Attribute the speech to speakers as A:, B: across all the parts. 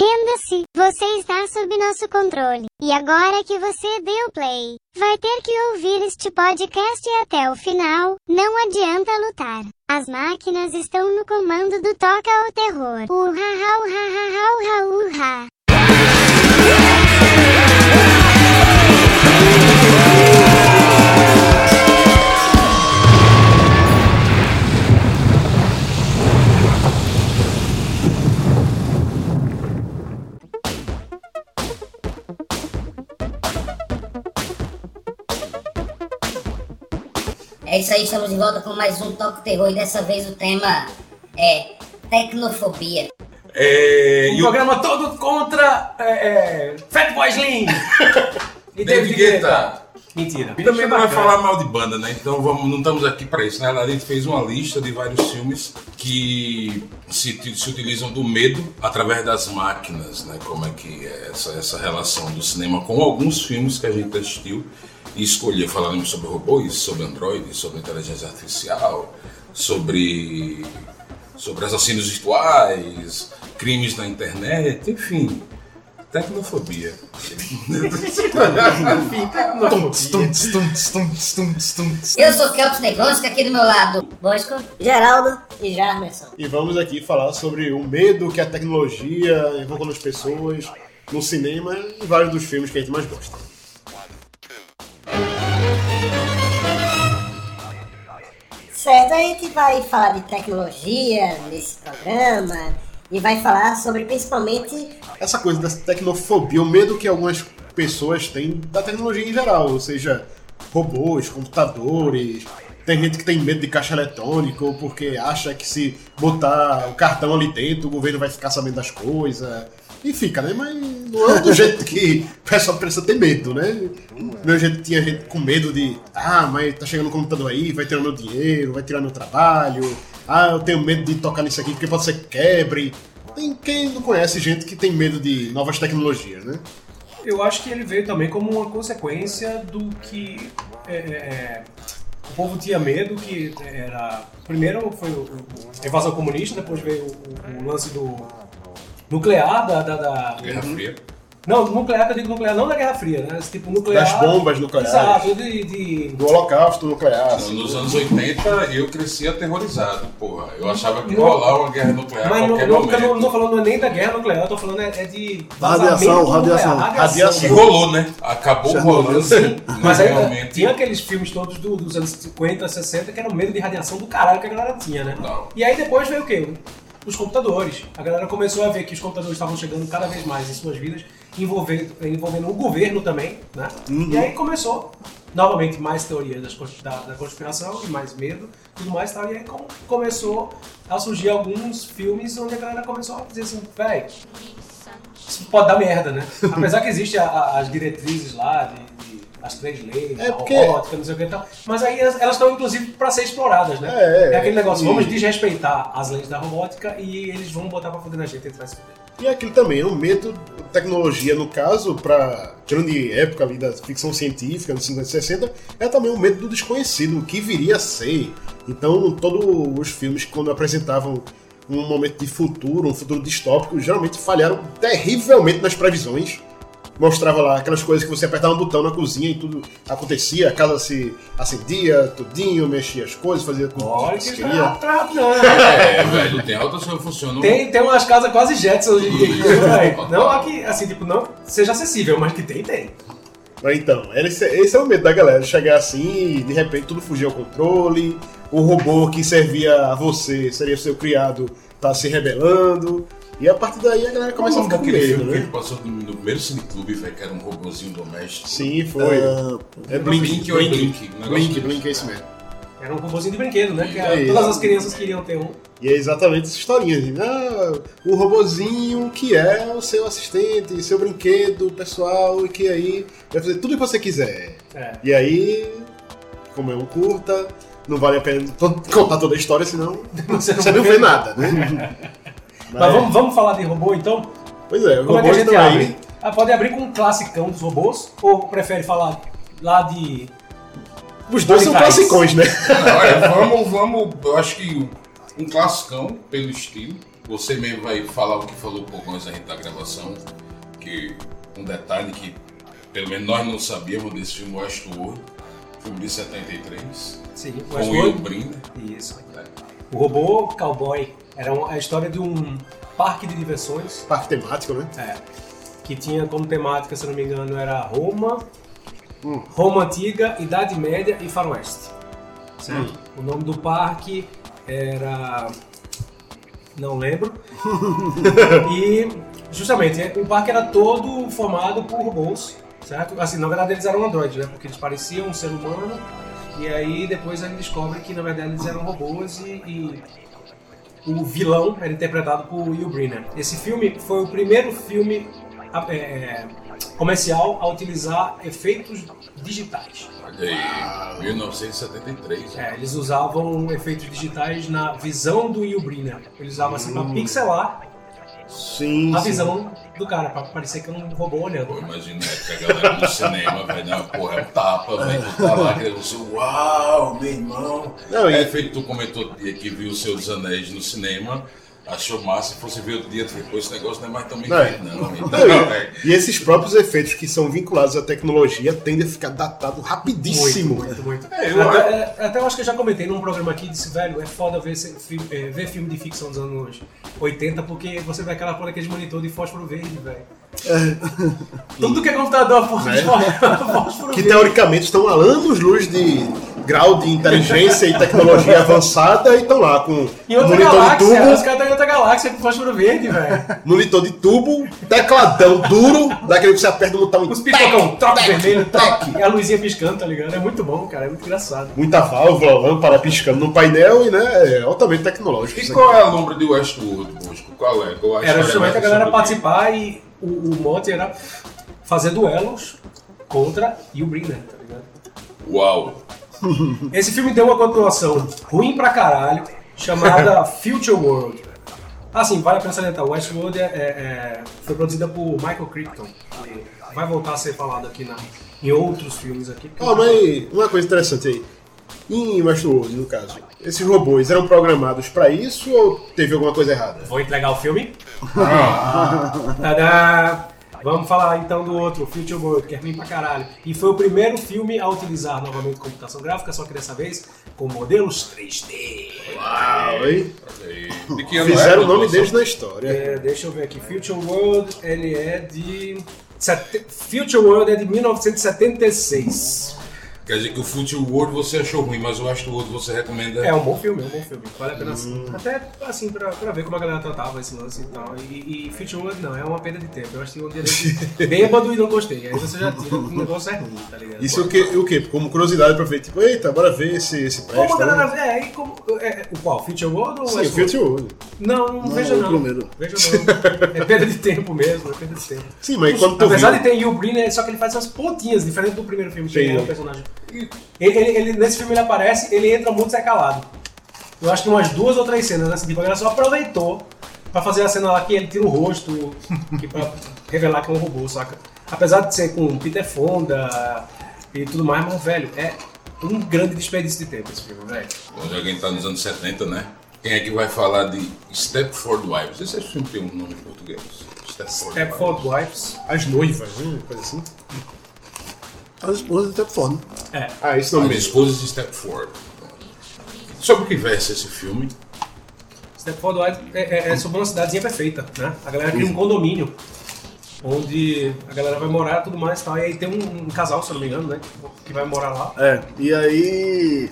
A: Renda-se, você está sob nosso controle. E agora que você deu play, vai ter que ouvir este podcast até o final, não adianta lutar. As máquinas estão no comando do Toca ao Terror. Uha, ha, uha, ha,
B: É isso aí, estamos de volta com mais um Toque Terror e dessa vez o tema é tecnofobia.
C: É,
D: Um
C: e o
D: programa todo contra é, é, Fatboy Slim. e
C: David Guetta.
D: Mentira.
C: também não vai falar mal de banda, né? Então vamos, não estamos aqui para isso, né? A gente fez uma lista de vários filmes que se, se utilizam do medo através das máquinas, né? Como é que é essa, essa relação do cinema com alguns filmes que a gente assistiu e escolheu. Falaremos sobre robôs, sobre androides, sobre inteligência artificial, sobre, sobre assassinos virtuais, crimes na internet, enfim. Tecnofobia.
B: Eu sou Kelps Negronsky, aqui do meu lado, Bosco, Geraldo e Jarmerson.
E: E vamos aqui falar sobre o medo que a tecnologia evoca nas pessoas, no cinema e vários dos filmes que a gente mais gosta.
B: Certo, a gente vai falar de tecnologia nesse programa e vai falar sobre principalmente
E: Essa coisa da tecnofobia, o medo que algumas pessoas têm da tecnologia em geral, ou seja, robôs, computadores. Tem gente que tem medo de caixa eletrônico porque acha que se botar o cartão ali dentro o governo vai ficar sabendo das coisas. E fica, né? Mas não é do jeito que o pessoal precisa ter medo, né? Meu jeito tinha gente com medo de, ah, mas tá chegando o computador aí, vai tirar meu dinheiro, vai tirar meu trabalho. Ah, eu tenho medo de tocar nisso aqui porque pode ser que quebre. Tem quem não conhece gente que tem medo de novas tecnologias, né?
D: Eu acho que ele veio também como uma consequência do que é, é, o povo tinha medo, que era... Primeiro foi a invasão comunista, depois veio o, o lance do nuclear, da... da, da-
C: Guerra Fria.
D: Não, nuclear, que eu digo nuclear, não da Guerra Fria, né? Esse tipo nuclear...
E: Das bombas nucleares.
D: Exato, de... de
E: Do holocausto nuclear. assim.
C: Nos anos 80 eu cresci aterrorizado, porra. Eu achava que ia rolar uma guerra nuclear a
D: Mas não,
C: qualquer
D: não,
C: momento.
D: eu não tô falando nem da guerra nuclear, eu tô falando é, é de
E: Radiação, radiação. Radiação.
C: E rolou, né? Acabou
E: Chernobyl.
C: rolando, sim.
D: Mas
C: Mas
D: aí
C: realmente.
D: tinha aqueles filmes todos do- dos anos 50, 60 que eram medo de radiação do caralho que a galera tinha, né?
C: Não.
D: E aí depois veio o quê? Os computadores. A galera começou a ver que os computadores estavam chegando cada vez mais em suas vidas, envolvendo, envolvendo o governo também, né?
E: Uhum.
D: E aí começou, novamente, mais teoria das da, da conspiração e mais medo tudo mais tal. E aí com- começou a surgir alguns filmes onde a galera começou a dizer assim, véi, isso pode dar merda, né? Apesar que existe a- a- as diretrizes lá, de, de- as três leis,
E: É
D: a
E: porque-
D: robótica, não sei o que e tal, mas aí elas elas estão inclusive para ser exploradas, né?
E: É, é,
D: aquele negócio,
E: e-
D: vamos desrespeitar as leis da robótica e eles vão botar pra foder na gente e vai se.
E: E aquilo também, é um medo, tecnologia no caso, para tirando de época ali da ficção científica, nos 50 e 60, é também um medo do desconhecido, o que viria a ser. Então, todos os filmes, quando apresentavam um momento de futuro, um futuro distópico, geralmente falharam terrivelmente nas previsões. Mostrava lá aquelas coisas que você apertava um botão na cozinha e tudo acontecia, a casa se acendia, tudinho, mexia as coisas, fazia tudo
D: Olha
E: que
D: que
E: queria.
D: rápido, tá rápido, não.
C: É, velho, tem altas que funcionam.
D: Tem, tem umas casas quase Jetson hoje em dia. velho. não aqui, assim, tipo, não seja acessível, mas que tem, tem.
E: Mas Então, esse, esse é o medo da galera, chegar assim e de repente tudo fugir ao controle, o robô que servia a você, seria seu criado, tá se rebelando, e a partir daí a galera
C: Como
E: começa a ficar com medo,
C: filme que
E: né?
C: ele passou no, no primeiro cineclube, velho, que era um robôzinho doméstico.
E: Sim, foi. é Blink,
C: Blink ou é Blink? Um
E: Blink. Blink, é isso mesmo.
D: Era um robôzinho de brinquedo, né? Que
E: É
D: era-
E: isso.
D: todas as crianças queriam ter um.
E: E é exatamente essa historinha, assim, ah, o robozinho que é o seu assistente, seu brinquedo pessoal, e que aí vai fazer tudo o que você quiser.
D: É.
E: E aí, como é um curta, não vale a pena to- contar toda a história, senão
D: Você
E: você não vê nada, né?
D: Mas vamos, vamos falar de robô então?
E: Pois é, o
D: Como é que a
E: robôs
D: gente
E: estão
D: abre?
E: aí.
D: Ah, pode abrir com um classicão dos robôs? Ou prefere falar lá de.
E: Os dois são classicões, né?
C: Olha, vamos, vamos, eu acho que um classicão pelo estilo, você mesmo vai falar o que falou um pouco antes da gente da gravação, que um detalhe que pelo menos nós não sabíamos desse filme Westworld, filme de 73,
D: Sim, o
C: com
D: Westworld-
C: Will Brindle.
D: Isso.
C: né?
D: O robô cowboy era uma- a história de um parque de diversões
E: Parque temático, né?
D: é, que tinha como temática, se não me engano, era Roma, Roma Antiga, Idade Média e Faroeste. Certo? O nome do parque era. Não lembro. e justamente, o parque era todo formado por robôs, certo? Assim, na verdade eles eram androides, né? Porque eles pareciam um ser humano. E aí depois a gente descobre que na verdade eles eram robôs e, e o vilão era interpretado por Will Brynner. Esse filme foi o primeiro filme é, é, comercial a utilizar efeitos digitais.
C: Olha aí, 1973.
D: É, eles usavam efeitos digitais na visão do Will Brynner. Eles usavam assim pra pixelar
E: Sim.
D: a
E: sim.
D: visão do cara, pra parecer que é um robô olhando.
C: Pô, imagina que a galera no cinema vai dar uma porra, é um tapa, velho. Tu tá lá, que você, uau, meu irmão.
E: Não, e-
C: é feito, tu comentou que viu o Senhor dos Anéis no cinema, achou massa, se fosse ver outro dia, pô, esse negócio não é mais tão bem
E: Não,
C: feito, não. Então,
E: e,
C: é,
E: e esses próprios efeitos que são vinculados à tecnologia tendem a ficar datados rapidíssimo.
D: Muito, muito, muito.
C: É, eu-
D: até, é, até eu acho que eu já comentei num programa aqui, disse, velho, é foda ver, é, ver filme de ficção dos anos 80, porque você vê aquela porra daquele monitor de fósforo verde, velho. Tudo que é computador é fósforo
E: Que
D: verde.
E: teoricamente estão a anos-luz de grau de inteligência e tecnologia avançada e estão lá com
D: outra
E: monitor de
D: galáxia, os
E: tubo,
D: caras estão em outra galáxia com fósforo verde, velho.
E: monitor de tubo, tecladão duro, daquele que você aperta no botão e
D: Os pipocão, troca
E: tec,
D: vermelho,
E: tec.
D: troca. E a luzinha piscando, tá ligado? É muito bom, cara, é muito engraçado.
E: Muita válvula, lâmpada piscando no painel e né, é altamente tecnológico.
C: E qual é a lombra de Westworld, Bosco? Qual é? Qual
D: Era justamente a galera participar e o, o mote era fazer duelos contra Will Brynner, tá ligado?
C: Uau!
D: Esse filme tem uma continuação ruim pra caralho, chamada Future World. Assim, vale a pena salientar, Westworld é, é- é- foi produzida por Michael Crichton, que vai voltar a ser falado aqui na, em outros filmes aqui.
E: Ó, mas uma coisa interessante aí. Em Westworld, no caso, esses robôs eram programados pra isso ou teve alguma coisa errada?
D: Vou entregar o filme. Tadá! Vamos falar então do outro, Future World, que é ruim pra caralho. E foi o primeiro filme a utilizar novamente computação gráfica, só que dessa vez com modelos 3D.
E: Uau, hein?
C: De que ano é
E: Fizeram
C: a
E: o nome deles na história.
D: É, deixa eu ver aqui. Future World, ele é de. sete- Future World é de 1976.
C: Quer dizer que o Future World você achou ruim, mas o Westworld você recomenda.
D: É um bom filme, é um bom filme. Vale a pena assim. Até assim, pra, pra ver como a galera tratava esse lance e tal. E, e Future World não, é uma perda de tempo. Eu assisti um dia desse bêbado e não gostei. Aí você já tira que o negócio é ruim, tá ligado?
E: Isso o que, o quê? Como curiosidade pra ver, tipo, eita, bora ver esse, esse
D: Como a
E: presta. né?
D: galera. É, e como. É, é, o qual? Future World ou
E: Sim, o
D: Westworld?
E: Future World.
D: Não, não,
F: Não,
D: veja
F: o
D: não.
F: primeiro.
D: Veja não. É perda de tempo mesmo, é perda de tempo.
E: Sim, mas quando tu
D: Apesar
E: viu...
D: de ter Will Brynner, só que ele faz umas pontinhas, diferente do primeiro filme, que é um personagem. Ele, ele- ele- nesse filme ele aparece, ele entra muito secalado. Eu acho que umas duas ou três cenas, assim, tipo, a galera só aproveitou pra fazer a cena lá que ele tira o rosto, que pra revelar que é um robô, saca? Apesar de ser com Peter Fonda e tudo mais, mas, velho, é um grande desperdício de tempo esse filme, velho.
C: Bom, já alguém tá nos anos 70, né? Quem é que vai falar de Stepford Wives? Esse filme tem um nome em português. Stepford,
D: Stepford Wives.
E: As noivas, né? Coisa assim.
F: As esposas até foda.
D: É.
E: Ah, isso não
C: As
E: mesmo.
C: esposas de Stepford. Sobre o que versa esse filme?
D: Stepford Wives é, é, é sobre uma cidadezinha perfeita, né? A galera cria um condomínio onde a galera vai morar e tudo mais e tal. E aí tem um, um casal, se eu não me engano, né? Que vai morar lá.
F: É, e aí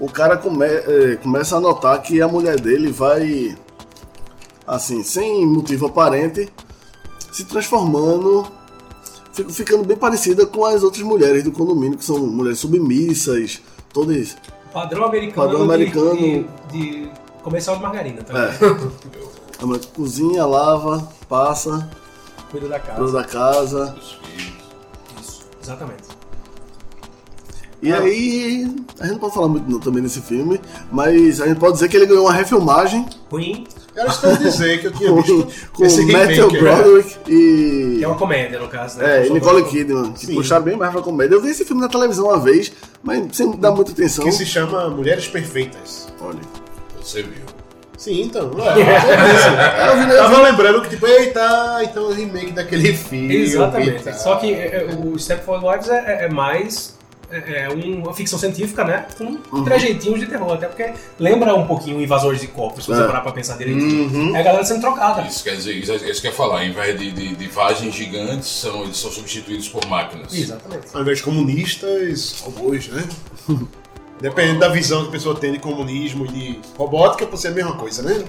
F: o cara come- é, começa a notar que a mulher dele vai, assim, sem motivo aparente, se transformando, ficando bem parecida com as outras mulheres do condomínio, que são mulheres submissas, todas.
D: Padrão americano,
F: Padrão
D: de-
F: americano.
D: De, de comercial de margarina, tá?
F: É. A mulher cozinha, lava, passa,
D: Cuida da casa.
F: cuida da casa.
C: Os filhos.
D: Isso, exatamente.
F: E aí, a gente não pode falar muito não, também nesse filme, mas a gente pode dizer que ele ganhou uma refilmagem
D: Ruim,
E: Era isso que eu ia dizer, que eu tinha
F: com,
E: visto
F: com
E: esse
F: Matthew. Broderick e...
D: que é uma comédia, no caso, né?
F: É, e Nicole Kidman, que
E: Sim.
F: puxaram bem mais pra comédia. Eu vi esse filme na televisão uma vez, mas sem dar muita atenção.
E: Que se chama Mulheres Perfeitas.
F: Olha,
C: Você viu.
E: Sim, então. É, é. Eu vi- eu tava lembrando que, tipo, eita, então é o remake daquele filme.
D: Exatamente.
E: tal.
D: Só que é, é, o Stepford Wives é, é- é mais é, é uma ficção científica, né? Com
E: Uhum.
D: trejeitinhos de terror. Até porque lembra um pouquinho Invasores de Corpos, se você
F: É.
D: parar pra pensar direitinho.
E: Uhum.
D: É a galera sendo trocada.
C: Isso quer dizer, isso, isso quer falar, ao invés de, de, de vagens gigantes, são, eles são substituídos por máquinas.
D: Exatamente.
E: Ao invés de comunistas, robôs, né? Dependendo da visão que a pessoa tem de comunismo e de robótica, pode ser a mesma coisa, né?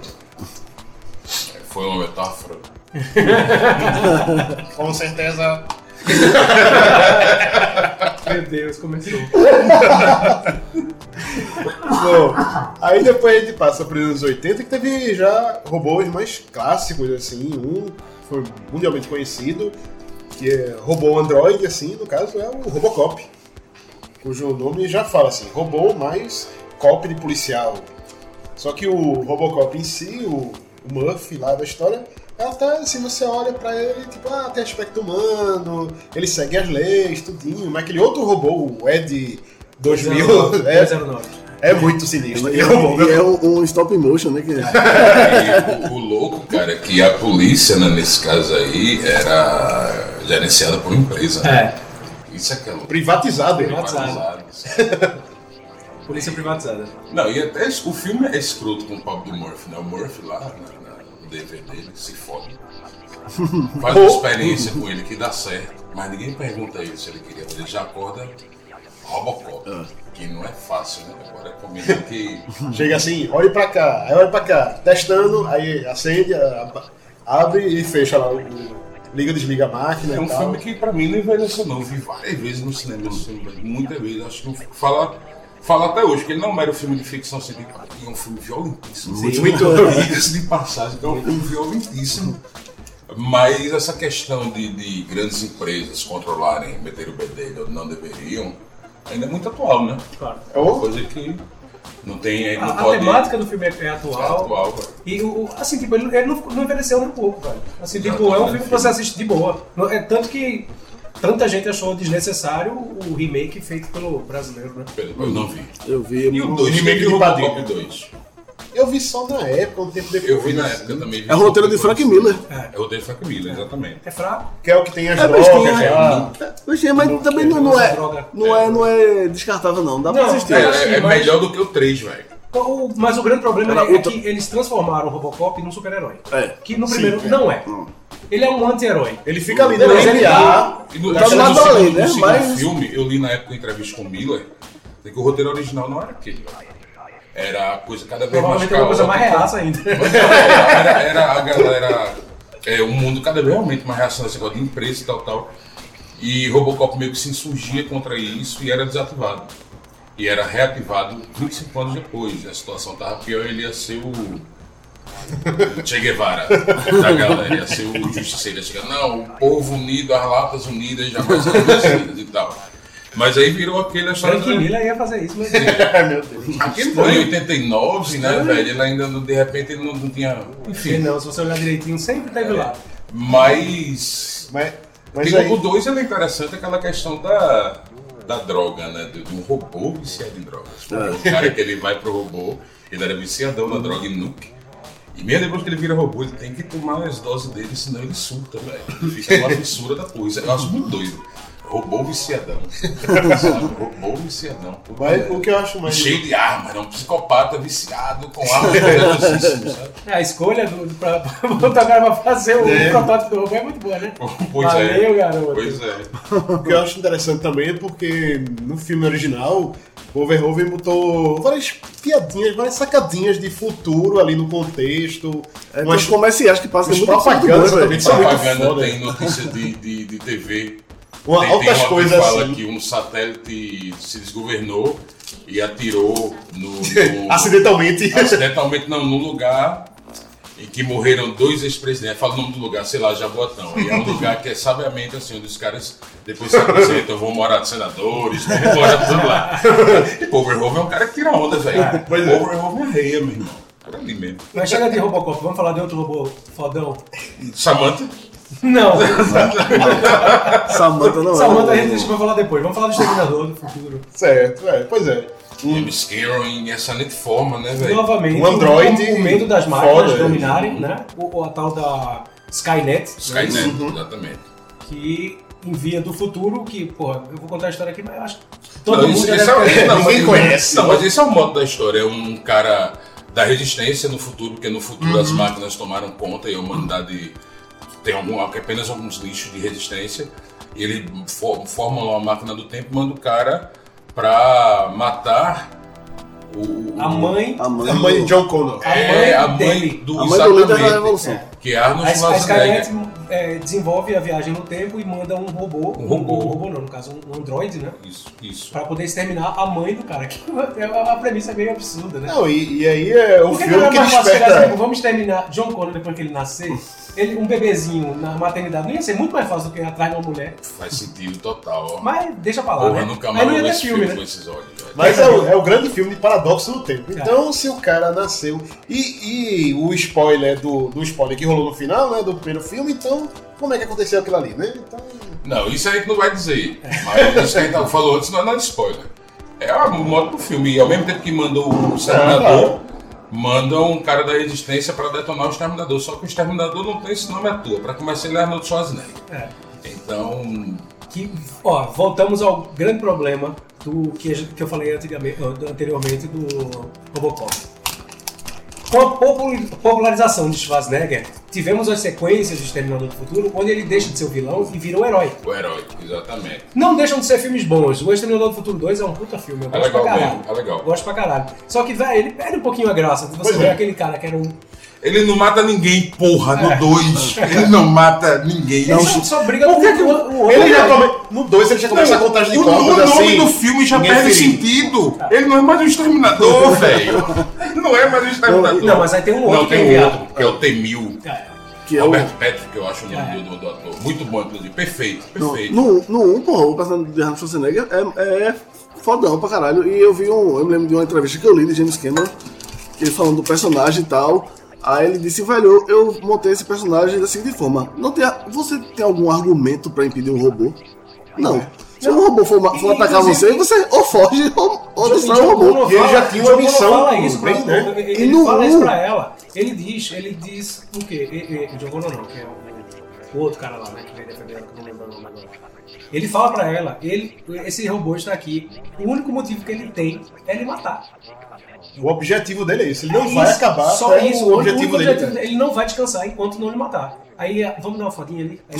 C: Foi uma metáfora.
E: Com certeza.
D: Meu Deus, começou.
E: Bom, aí depois a gente passa para os anos 80, que teve já robôs mais clássicos, assim. Um foi mundialmente conhecido, que é robô android, assim, no caso é o Robocop. Cujo nome já fala assim, robô mais cop de policial. Só que o Robocop em si, o, o Murphy lá da história, ela tá assim, você olha pra ele, tipo, ah, tem aspecto humano, ele segue as leis, tudinho, mas aquele outro robô, o Ed 2000, é,
D: 209.
E: é muito sinistro.
F: E é,
E: é um robô.
F: e é um, um stop motion, né? Que...
C: E o, o louco, cara, é que a polícia, né, nesse caso aí, era gerenciada por uma empresa. né?
D: É,
C: Isso é que é louco.
E: Privatizado ele.
D: Privatizado. polícia privatizada.
C: Não, e até o filme é escroto com o papo do Murphy, né? O Murphy lá na- DVD dele se fode. Faz uma experiência com ele que dá certo, mas ninguém pergunta ele se ele queria. Ele já acorda Robocop, que não é fácil, né? Agora combina que.
E: Chega assim, olhe pra cá, aí olha pra cá, testando, aí acende, abre e fecha lá o. Liga, desliga a máquina
C: É um filme que pra mim não envelheceu não. Vi várias vezes no cinema velho. muitas vezes. Acho que não fala, até hoje que ele não era um filme de ficção científica, é um filme violentíssimo.
E: Sim.
C: Muito diga-se de passagem, é um filme violentíssimo. Mas essa questão de, de grandes empresas controlarem, meter o bedelho onde não deveriam, ainda é muito atual, né?
D: Claro.
C: É uma coisa que não tem.
D: A,
C: Não
D: a
C: pode,
D: temática do filme é, é
C: é
D: atual.
C: atual, velho.
D: E o, assim, tipo, ele, não, não envelheceu nem um pouco, velho. Assim, tipo, é um filme que você assiste de boa. Não- É tanto que tanta gente achou desnecessário o remake feito pelo brasileiro, né?
C: Eu não vi.
F: Eu vi.
C: E o 2,
E: remake
C: do. Robocop 2.
E: Eu vi só na época, um tempo depois.
C: Eu vi na
E: assim,
C: época também. vi
F: É o roteiro de. Frank Miller.
C: É o roteiro de Frank Miller, exatamente.
D: É fraco.
E: Que é o que tem as
F: É
E: drogas
F: bestinha.
E: lá.
F: Oxê, mas também não, não é, não é. Não é descartável, não. Dá pra
D: Não,
F: assistir.
C: É, é
D: mais-
C: melhor do que o 3, velho.
D: Mas o grande problema é, é
F: outra-
D: que eles transformaram o Robocop num super-herói.
F: É.
D: Que no
E: Sim,
D: primeiro
E: é.
D: não é. Ele é um anti-herói.
E: Ele fica ali no
D: Beleza, ele
F: Tá
C: segundo,
F: além, né? Mas-
C: filme, eu li na época em entrevista com o Miller, que o roteiro original não era aquele. Era a coisa cada vez mais
D: é uma coisa mais
C: caótica.
D: reaça ainda.
C: era, era a galera. É, um mundo cada vez realmente mais reacionário, esse negócio de empresa e tal, tal. E Robocop meio que se insurgia contra isso e era desativado. E era reativado 25 anos depois. A situação tava pior, ele ia ser o. Che Guevara da galera, ser o justiceiro. Não, o povo unido, as latas unidas jamais serão vencidas e tal. Mas aí virou aquele história.
D: Frank Miller ia fazer isso, mas...
E: Meu Deus.
C: Aquele foi em 89, né, velho? Ele ainda, não- de repente, ele não, não tinha.
D: Enfim, não, se você olhar direitinho, sempre teve lá.
C: Mas.
E: Mas, mas
C: Tem
E: aí,
C: o 2 ele é interessante aquela questão da, da droga, né? De, um robô viciado em drogas. O cara que ele vai pro robô, ele era viciadão na droga em nuke. E mesmo depois que ele vira robô, ele tem que tomar as doses dele, senão ele surta, velho. Fica uma fissura da coisa. Eu acho muito doido. Robô viciadão. Sabe? Robô viciadão.
E: mas o que eu acho mais.
C: Cheio de armas, é um psicopata viciado com armas poderosíssimas, sabe?
D: É, a escolha do, pra, pra botar o cara pra fazer o
E: É.
D: protótipo do robô é muito boa, né?
C: Pois
D: Valeu,
C: é.
D: garoto.
C: Pois é.
E: O que eu acho interessante também é porque no filme original, o Verhoeven botou várias piadinhas, várias sacadinhas de futuro ali no contexto.
F: É,
E: umas
F: uns comerciais que passam muito
E: propagandas
F: bom,
E: também muito
C: propaganda tem notícia de, de, de TV.
E: Uma,
C: tem,
E: altas
C: tem
E: coisas
C: que fala
E: assim.
C: que um satélite se desgovernou e atirou no, no
E: Acidentalmente.
C: acidentalmente não, no lugar em que morreram dois ex-presidentes. Fala o nome do lugar, sei lá, Jaboatão. E é um lugar que é sabiamente assim, onde os caras depois se aposentam, vão morar de senadores, vão morar tudo lá. E Paul Verhoeven é um cara que tira onda, velho.
E: pois é.
C: Paul Verhoeven é reia, meu irmão. Por ali mesmo.
D: Mas chega de Robocop, vamos falar de outro robô fodão?
C: Samantha?
D: Não,
F: Samantha não é.
D: Samantha a gente deixa pra falar depois. Vamos falar do Exterminador do Futuro.
E: Certo, é, pois é.
C: James Cameron em excelente forma, né, velho?
D: Novamente,
E: Um Android
D: o, o medo das máquinas
E: foda,
D: dominarem, né? O, o- a tal da Skynet,
C: Skynet,
D: né?
C: exatamente.
D: que envia do futuro, que, porra, eu vou contar a história aqui, mas eu acho que todo
C: Não,
D: mundo
C: isso- é- não,
E: Ninguém conhece.
C: Não, mas esse é o modo da história. É um cara da resistência no futuro, porque no futuro
E: Uhum.
C: as máquinas tomaram conta e a humanidade tem algum, apenas alguns lixos de resistência. E ele for, forma lá uma máquina do tempo e manda o cara pra matar o.
D: A mãe,
F: A mãe,
E: A mãe de John Connor.
D: a
C: é,
D: mãe
C: a mãe
D: dele.
C: do.
F: a mãe do líder da
C: exatamente,
F: revolução.
C: Que é Arnold
D: a, a
C: Schwarzenegger.
D: Skynet é, desenvolve a viagem no tempo e manda um robô,
C: Um robô.
D: um robô não, no caso um android, né?
C: Isso, isso.
D: Pra poder exterminar a mãe do cara, que é a, a premissa é meio absurda, né?
E: Não, e, e aí é o
D: Por que
E: filme
D: é
E: que
D: assim,
E: desperta.
D: tipo, vamos exterminar John Connor depois que ele nascer? Ele, um bebezinho na maternidade não ia ser muito mais fácil do que ir atrás de uma mulher.
C: Faz sentido total, ó.
D: Mas deixa pra lá,
C: Porra,
D: né?
C: nunca
D: Aí
C: mais
D: não
C: vou
D: ia
C: ver
D: ter
C: esse
D: filme,
C: filme
D: né?
C: com esses olhos, velho.
E: Mas é o, é o grande filme de paradoxo do tempo. Então, se o cara nasceu. E, e o spoiler do, do spoiler que rolou no final, né? Do primeiro filme, então, como é que aconteceu aquilo ali, né? Então.
C: Não, isso aí a gente não vai dizer. Mas isso aí que a falou antes não é nada de spoiler. É o modo do filme. E ao mesmo tempo que mandou o Exterminador, manda um cara da resistência pra detonar o Exterminador. Só que o Exterminador não tem esse nome à toa. Pra começar, ele é Arnold Schwarzenegger.
D: É.
C: Então,
D: Que, ó, voltamos ao grande problema do que, que eu falei anteriormente do Robocop. Com a popul- popularização de Schwarzenegger, tivemos as sequências de Exterminador do Futuro, onde ele deixa de ser o vilão e vira o herói.
C: o herói, exatamente.
D: Não deixam de ser filmes bons. O Exterminador do Futuro 2 é um puta filme, eu
C: É
D: gosto pra
C: legal
D: caralho.
C: mesmo, é legal.
D: Gosto pra caralho. Só que, velho, ele perde um pouquinho a graça. Você
E: Pois
D: vê
E: é.
D: aquele cara que era um.
C: Ele não mata ninguém, porra, no
D: É.
C: 2. Ele não mata ninguém.
D: Ele só, só briga com
E: Por que que
D: o, o outro.
E: Ele já
D: cara.
E: come... No 2 ele já começa a contagem de
C: o,
E: corpos
C: o nome
E: assim.
C: do filme já perde
E: ferido.
C: sentido. Ele não é mais um exterminador, velho. Ele não é mais um exterminador.
D: Não, mas aí tem um outro
C: Não,
D: que é
C: tem um outro, que é o T-1000.
D: É.
F: que é o.
C: Patrick, eu acho o nome
D: É.
C: do, do ator. Muito bom, inclusive. Perfeito, perfeito.
F: no, no 1, porra, o personagem de Arnold Schwarzenegger é, é fodão pra caralho. E eu vi um. Eu me lembro de uma entrevista que eu li de James Cameron, que ele falando do personagem e tal. Aí ele disse, velho, eu montei esse personagem da seguinte forma. Não tem, a- você tem algum argumento pra impedir um robô? Não. Se um robô for, for atacar você, você ou foge ou, ou destrói o robô.
E: E ele já tinha uma missão
D: fala isso pra,
E: bem, né?
D: Ele, ele
F: no
D: fala isso
F: um-
D: pra ela. Ele diz, ele diz o quê? E- e- O John Connor não, que é o, o outro cara lá, né? Que vem defender ela, que eu não lembro o nome agora. Ele fala pra ela, ele, esse robô está aqui. O único motivo que ele tem é ele matar.
E: O objetivo dele é isso. Ele não
D: É
E: vai
D: isso.
E: acabar
D: Só
E: até
D: isso.
E: o objetivo
D: único
E: dele.
D: objetivo dele. Ele não vai descansar enquanto não lhe matar. Aí, eh, vamos dar uma fotinha ali. Aí,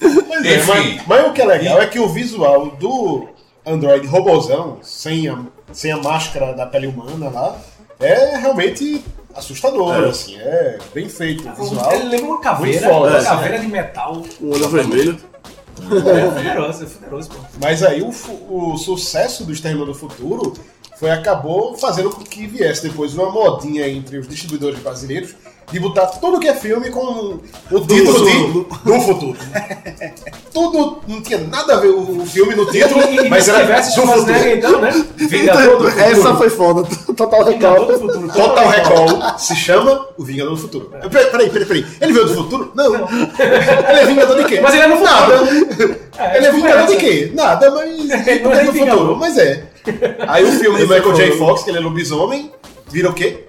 C: É
E: é,
C: Enfim.
E: mas, mas o que é legal é que o visual do Android robozão, sem a, sem a máscara da pele humana lá, é realmente assustador,
F: É.
E: assim, é bem feito. O visual.
D: ele lembra uma caveira,
E: foda,
D: uma
E: assim,
D: caveira de metal.
F: Um olho vermelho.
D: É é pô.
E: Mas aí o, o sucesso do Exterminador do Futuro foi acabou fazendo com que viesse depois uma modinha entre os distribuidores brasileiros de botar tudo que é filme com o título de do futuro. Tudo não tinha nada a ver o filme no título, mas era
D: tivesse
E: do futuro.
D: então, né? Vingador do futuro.
F: Essa foi foda. Total recall.
D: do futuro.
E: Total Recall se chama O Vingador do Futuro. Peraí, peraí, peraí, peraí. Ele veio do futuro? Não. Ele é Vingador de quê?
D: Mas ele é no futuro.
E: Nada.
D: É,
E: Ele é Vingador de quê? Nada, mas.
D: Ele não é
E: é do futuro, mas é. Aí o filme do
F: é
E: Michael J. Fox, que ele é lobisomem, vira o quê?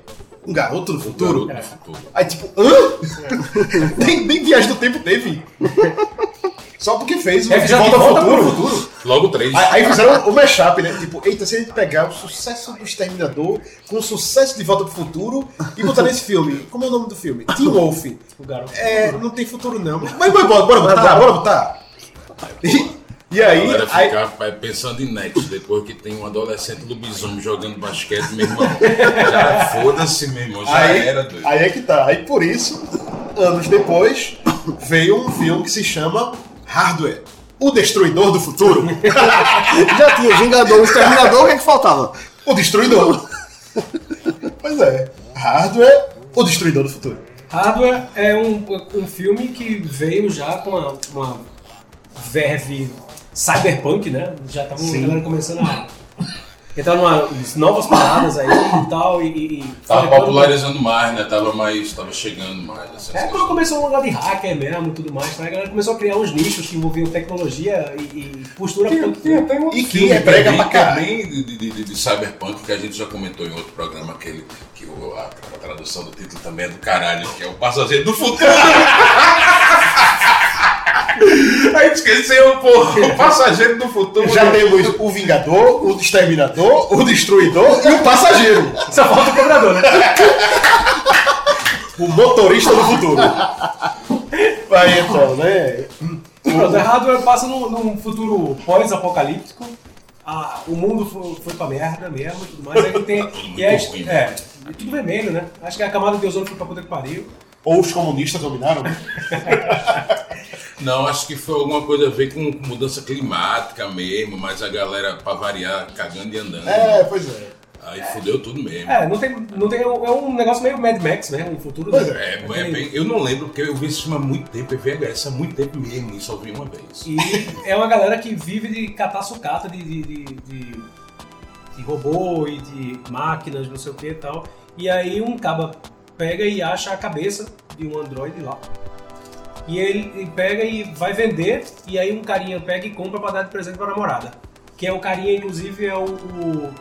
E: Um garoto do futuro.
C: Garoto do futuro.
E: Aí tipo, hã? nem, nem viagem do tempo teve. Só porque fez o
D: É,
E: De Volta ao Futuro.
D: futuro.
C: Logo três.
E: Aí, aí fizeram o mashup, né? Tipo, eita, se a gente pegar o sucesso do Exterminador com o sucesso de Volta pro Futuro e botar nesse filme. Como é o nome do filme? Teen Wolf.
D: O garoto.
E: É, não tem futuro não. Mas, mas bora, bora botar, bora botar. E, e
C: A
E: aí, aí,
C: ficar é, pensando em Next, depois que tem um adolescente lobisomem jogando basquete, meu irmão. Já foda-se, meu irmão. Já
E: aí,
C: era, doido.
E: aí é que tá. Aí por isso, anos depois, veio um filme que se chama Hardware. O Destruidor do Futuro.
F: Já tinha Vingador, Exterminador, o que é que faltava?
E: O Destruidor. pois é. Hardware, o Destruidor do Futuro.
D: Hardware é um, um filme que veio já com uma, uma verve cyberpunk, né? Já estavam
E: Sim.
D: a galera começando a, entrar numa novas paradas aí e tal, e... e-
C: Tava
D: fabricando-
C: popularizando mais, né? Tava mais. Tava chegando mais. Assim,
D: É, quando começou o lugar de hacker mesmo e tudo mais, né? a galera começou a criar uns nichos que envolviam tecnologia e, e postura
C: tinha até um
E: E que é
C: também,
E: pra caralho.
C: também de, de, de, de Cyberpunk que a gente já comentou em outro programa, aquele, que o, a, a tradução do título também é do caralho, que é o Passageiro do Futuro. A gente esqueceu, porra, o Passageiro do Futuro.
E: Já temos o Vingador, o Exterminador, o Destruidor e o Passageiro.
D: Só falta o cobrador, né?
E: O motorista do futuro. Vai então, né?
D: Pronto, hardware passa num, num futuro pós-apocalíptico. Ah, o mundo foi, foi pra merda mesmo e tudo mais. Aí tem. e é,
C: né?
D: é, é tudo vermelho, né? Acho que a camada de ozônio foi pra poder que pariu.
E: Ou os comunistas dominaram.
C: Não, acho que foi alguma coisa a ver com mudança climática mesmo, mas a galera, pra variar, cagando e andando.
E: É, pois é.
C: Aí fudeu tudo mesmo.
D: É, não tem. Não tem é um negócio meio Mad Max mesmo, um futuro.
E: Pois
C: É, é bem- eu não lembro, porque eu vi esse filme há muito tempo, é VHS há muito tempo mesmo, e só vi uma vez.
D: E é uma galera que vive de catar sucata de, de, de, de- de robô e de máquinas, não sei o que e tal. E aí um caba pega e acha a cabeça de um androide lá. E ele pega e vai vender, e aí um carinha pega e compra pra dar de presente pra namorada. Que é o carinha, inclusive, é o. o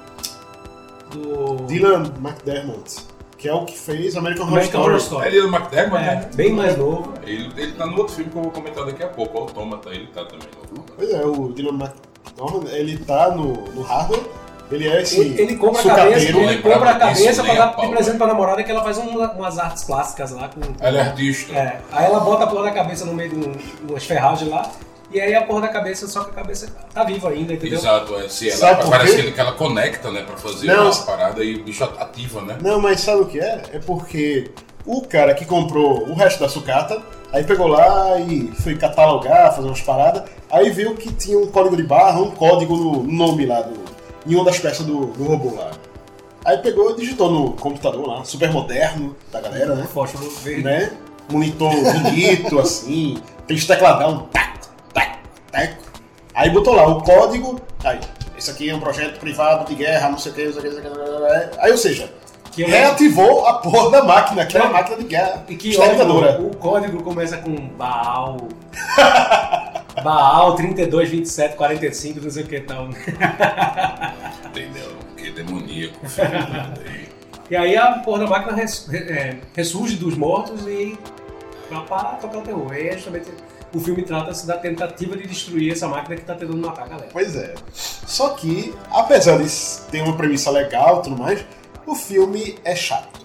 D: do.
E: Dylan McDermott, que é o que fez American Horror
D: American Horror
E: Story.
C: É do McDermott,
D: É,
C: né?
D: bem mais novo.
C: Ele, ele tá no outro filme que eu vou comentar daqui a pouco, o Autômata, ele tá também no Autômata.
E: Pois é, o Dylan McDermott, ele tá no, no hardware, ele é esse
D: Ele, ele compra a cabeça, ele
C: lembrava
D: compra a cabeça pra dar de presente
C: né?
D: pra namorada que ela faz um- umas artes clássicas lá com.
C: Ela é artista.
D: É, aí ela bota a porra da cabeça no meio de um- umas ferragens lá, e aí a porra da cabeça, só que a cabeça tá viva ainda, entendeu?
C: Exato, é. Se ela,
E: Sabe
C: parece que, que ela conecta, né, pra fazer
E: Não.
C: uma parada e o bicho ativa, né?
E: Não, mas sabe o que é? É porque o cara que comprou o resto da sucata, aí pegou lá e foi catalogar, fazer umas paradas, aí viu que tinha um código de barra, um código no nome lá, do, em uma das peças do, do robô lá. Aí pegou e digitou no computador lá, super moderno da galera, né?
D: Fósforo verde.
E: né? Monitor bonito, assim, aqueles tecladão, tac, tac, tac. Aí botou lá o código, aí, esse aqui é um projeto privado de guerra, não sei o que, não sei o que, não sei o que. Aí, ou seja,
D: Que é-
E: reativou a porra da máquina, aquela
D: É.
E: máquina de guerra
D: E que
E: exterminadora.
D: o, o código começa com Baal. Baal 32, 27, 45, não sei o que tal.
C: Entendeu? Que demoníaco. filho.
D: E aí a porra da máquina res- re- é, ressurge dos mortos e vai para tocar o terror. E é justamente o filme trata-se da tentativa de destruir essa máquina que tá tentando matar a galera.
E: Pois é. Só que, apesar de ter uma premissa legal e tudo mais, o filme é chato.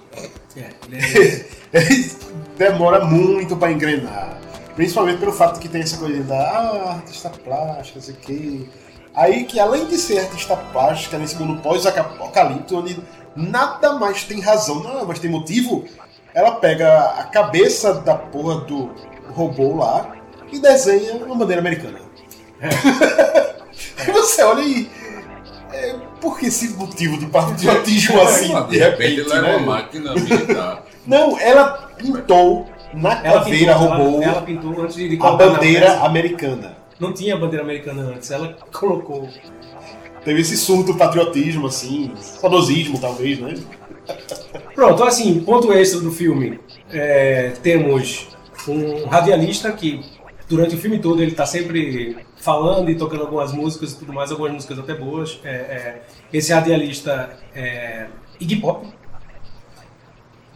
D: É, ele é-
E: demora muito pra engrenar. Principalmente pelo fato que tem essa coisa da ah, artista plástica, sei o quê. Aí que além de ser artista plástica nesse mundo pós-apocalipse, onde nada mais tem razão, nada mais tem motivo, ela pega a cabeça da porra do robô lá e desenha uma bandeira americana. Aí você olha e. É, por que esse motivo de patriotismo assim,
C: de repente ele era
E: né?
C: uma máquina militar.
E: Não, ela pintou na
D: ela
E: caveira
D: pintou,
E: robô
D: ela, ela pintou antes de, de
E: a bandeira americana.
D: Não tinha bandeira americana antes, ela colocou.
E: Teve esse surto patriotismo, assim, saudosismo, talvez, né?
D: Pronto, assim, ponto extra do filme. É, temos um radialista que durante o filme todo ele está sempre falando e tocando algumas músicas e tudo mais, algumas músicas até boas. É, é, esse radialista é Iggy Pop.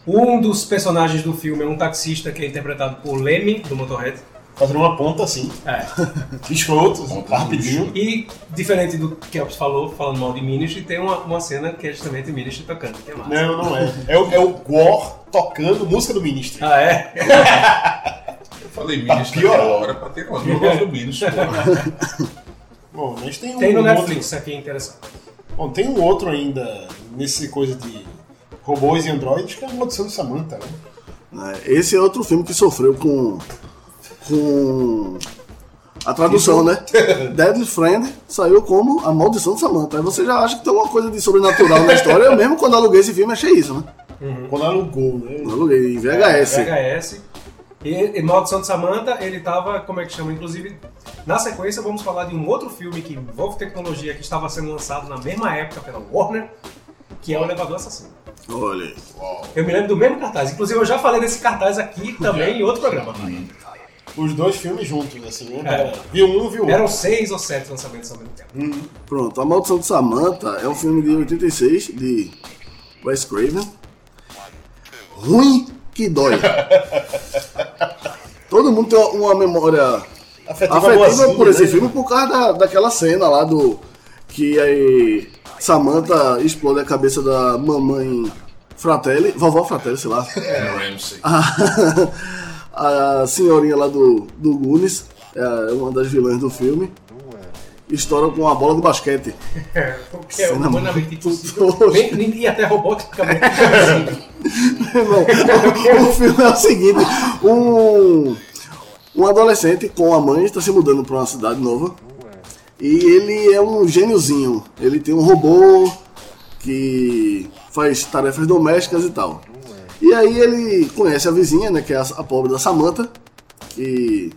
D: Um dos personagens do filme é um taxista que é interpretado por Lemmy, do Motorhead.
E: Fazendo uma ponta assim,
D: É.
E: escroto, rapidinho.
D: E, diferente do que Elvis falou, falando mal de Ministry, tem uma, uma cena que é justamente Ministry tocando, que é massa.
E: Não, não é. É o, é o Gore tocando música do Ministry.
D: Ah, é?
C: Eu falei Minas
E: piorar.
C: naquela hora pra ter uma. Eu gosto do Minas, pô.
E: Bom, mas tem um
D: Tem no
E: outro-
D: Netflix, aqui é interessante.
E: Bom, tem um outro ainda nesse coisa de robôs e androides que é a Maldição de Samantha, né?
F: É, Esse é outro filme que sofreu com. com. a tradução, né? Deadly Friend saiu como A Maldição de Samantha. Aí você já acha que tem alguma coisa de sobrenatural na história. Eu mesmo, quando aluguei esse filme, achei isso, né?
E: Quando alugou, né?
F: Eu aluguei em VHS.
D: VHS. E, e Maldição de Samantha, ele tava, como é que chama? Inclusive, Na sequência, vamos falar de um outro filme que envolve tecnologia que estava sendo lançado na mesma época pela Warner, que é O Elevador Assassino.
F: Olha.
D: Eu me lembro do mesmo cartaz. Inclusive, eu já falei desse cartaz aqui também em outro programa.
E: Os dois filmes juntos, assim. Um
D: É.
E: Viu um, viu outro.
D: Eram seis ou sete lançamentos ao mesmo tempo.
F: Pronto, A Maldição de Samantha é um filme de 86 de Wes Craven. Ruim que dói. Todo mundo tem uma memória
E: Afetiva,
F: afetiva
E: boazinha,
F: por esse
E: né?
F: filme por causa da, daquela cena lá do. Que aí Samantha explode a cabeça da mamãe Fratelli, vovó Fratelli, sei lá.
C: Ramsey.
F: a senhorinha lá do, do Goonies, é uma das vilãs do filme, estoura com uma bola de basquete.
D: Porque é humanamente impossível. E até roboticamente impossível.
F: O, o filme é o seguinte: um, um adolescente com a mãe está se mudando para uma cidade nova e ele é um gêniozinho. Ele tem um robô que faz tarefas domésticas e tal. E aí ele conhece a vizinha, né, que é a, a pobre da Samantha, que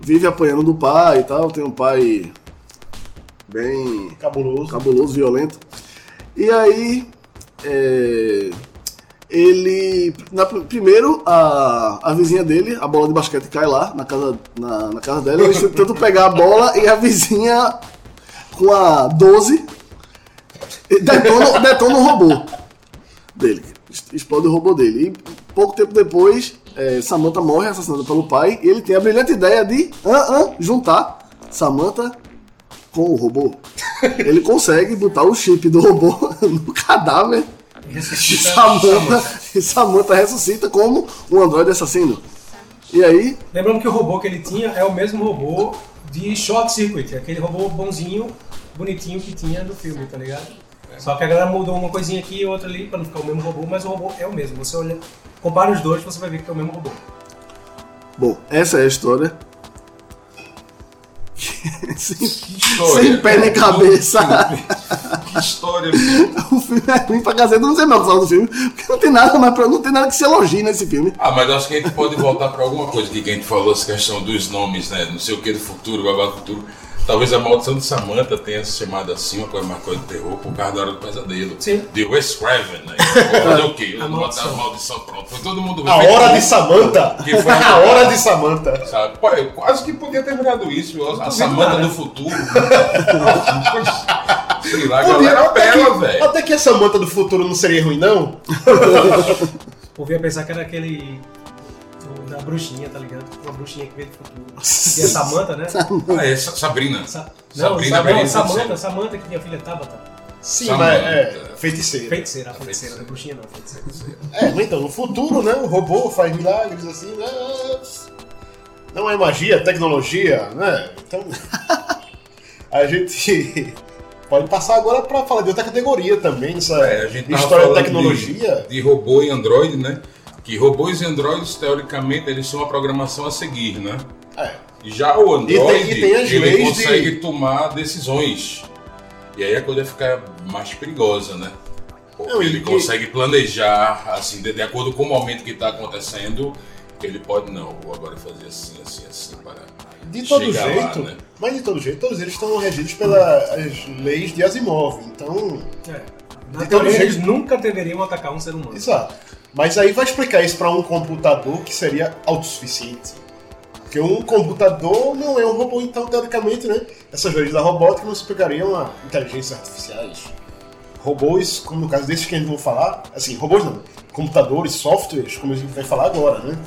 F: vive apanhando do pai e tal. Tem um pai bem
E: Cabuloso.
F: cabuloso, violento. E aí, é, ele. na- primeiro, a, a vizinha dele, a bola de basquete cai lá na casa, na, na casa dela. Eles tentam pegar a bola e a vizinha, com a 12, detona, detona o robô dele. Explode o robô dele. E pouco tempo depois, é, Samantha morre assassinada pelo pai. E ele tem a brilhante ideia de ah, ah, juntar Samantha com o robô. Ele consegue botar o chip do robô no cadáver e Samantha, e Samantha ressuscita como um androide assassino. E aí,
D: Lembrando que o robô que ele tinha é o mesmo robô de Short Circuit, aquele robô bonzinho, bonitinho que tinha do filme, tá ligado? Só que a galera mudou uma coisinha aqui e outra ali pra não ficar o mesmo robô, mas o robô é o mesmo. Você olha, compara os dois, você vai ver que é o mesmo robô.
F: bom, essa é a história. Sem,
C: Que história.
F: sem pé nem cabeça.
C: Que história,
F: o filme é ruim pra caceta, eu não sei mais o que falar do filme, porque não tem nada mais pra, não tem nada que se elogie nesse filme.
C: Ah, mas acho que a gente pode voltar para alguma coisa que a gente falou, essa questão dos nomes, né? Não sei o que do futuro, babá do futuro. Talvez a maldição de Samantha tenha se chamado assim, uma coisa mais coisa de terror, por causa da hora do pesadelo.
D: Sim.
C: De Wes Craven, né? Vou fazer o quê?
D: A
C: Eu botar
D: maldição.
C: a maldição, pronto. Foi todo mundo
E: A hora de Samantha.
C: Que foi-
E: a hora de Samantha.
C: Sabe? Pô, eu quase que podia ter virado isso. A
D: duvido
C: Samanta
D: nada.
C: do futuro. Sei lá, a
E: Podia,
C: galera
E: até,
C: bela,
E: que,
C: velho.
E: até que a Samantha do futuro não seria ruim, não.
D: O povo ia pensar que era aquele da bruxinha, tá ligado? Uma bruxinha que veio do futuro. E a Samantha, né?
C: Ah, é Sa- Sabrina.
D: Sa- não,
C: Sabrina
D: Sa- não,
C: Benedito
D: Samantha,
C: Santos.
D: Samantha que tinha filha Tabata.
E: Sim,
C: Samantha.
E: mas é feiticeira.
D: Feiticeira, a feiticeira, não é bruxinha não, feiticeira.
E: É, mas então, no futuro, né? O robô faz milagres assim, né? Não é magia, é tecnologia, né? Então. a gente pode passar agora pra falar de outra categoria também, nessa
C: É, a gente tava
E: história de
C: falando
E: tecnologia.
C: De, de robô e android, né? Que robôs e androides, teoricamente, eles são uma programação a seguir, né?
E: É.
C: Já o Android,
E: E tem- e tem
C: ele consegue
E: de-
C: tomar decisões. E aí a coisa fica mais perigosa, né? Porque
E: Não,
C: ele
E: que-
C: consegue planejar, assim, de, de acordo com o momento que está acontecendo, ele pode, não, vou agora fazer assim, assim, assim, para
E: De todo
C: chegar lá,
E: jeito,
C: né?
E: mas de todo jeito, todos eles estão regidos pelas leis de Asimov. Então,
D: É. Na
E: De
D: teoria,
E: todo
D: eles
E: jeito.
D: nunca deveriam atacar um ser humano.
E: exato. Mas aí vai explicar isso para um computador que seria autossuficiente. Porque um computador não é um robô, então, teoricamente, né? Essas leis da robótica não se pegariam a inteligências artificiais. Robôs, como no caso desses que a gente vai falar, assim, robôs não, computadores, softwares, como a gente vai falar agora, né?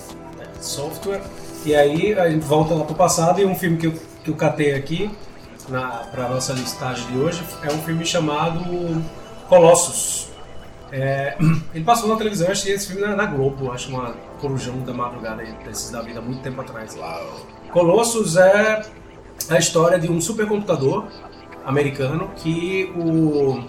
D: software. E aí a gente volta lá pro passado e um filme que eu, que eu catei aqui na, pra nossa listagem de hoje é um filme chamado Colossus. É, ele passou na televisão, eu achei esse filme na, na Globo, acho uma corujão da madrugada aí, desses da vida, há muito tempo atrás. Colossus é a história de um supercomputador americano que o,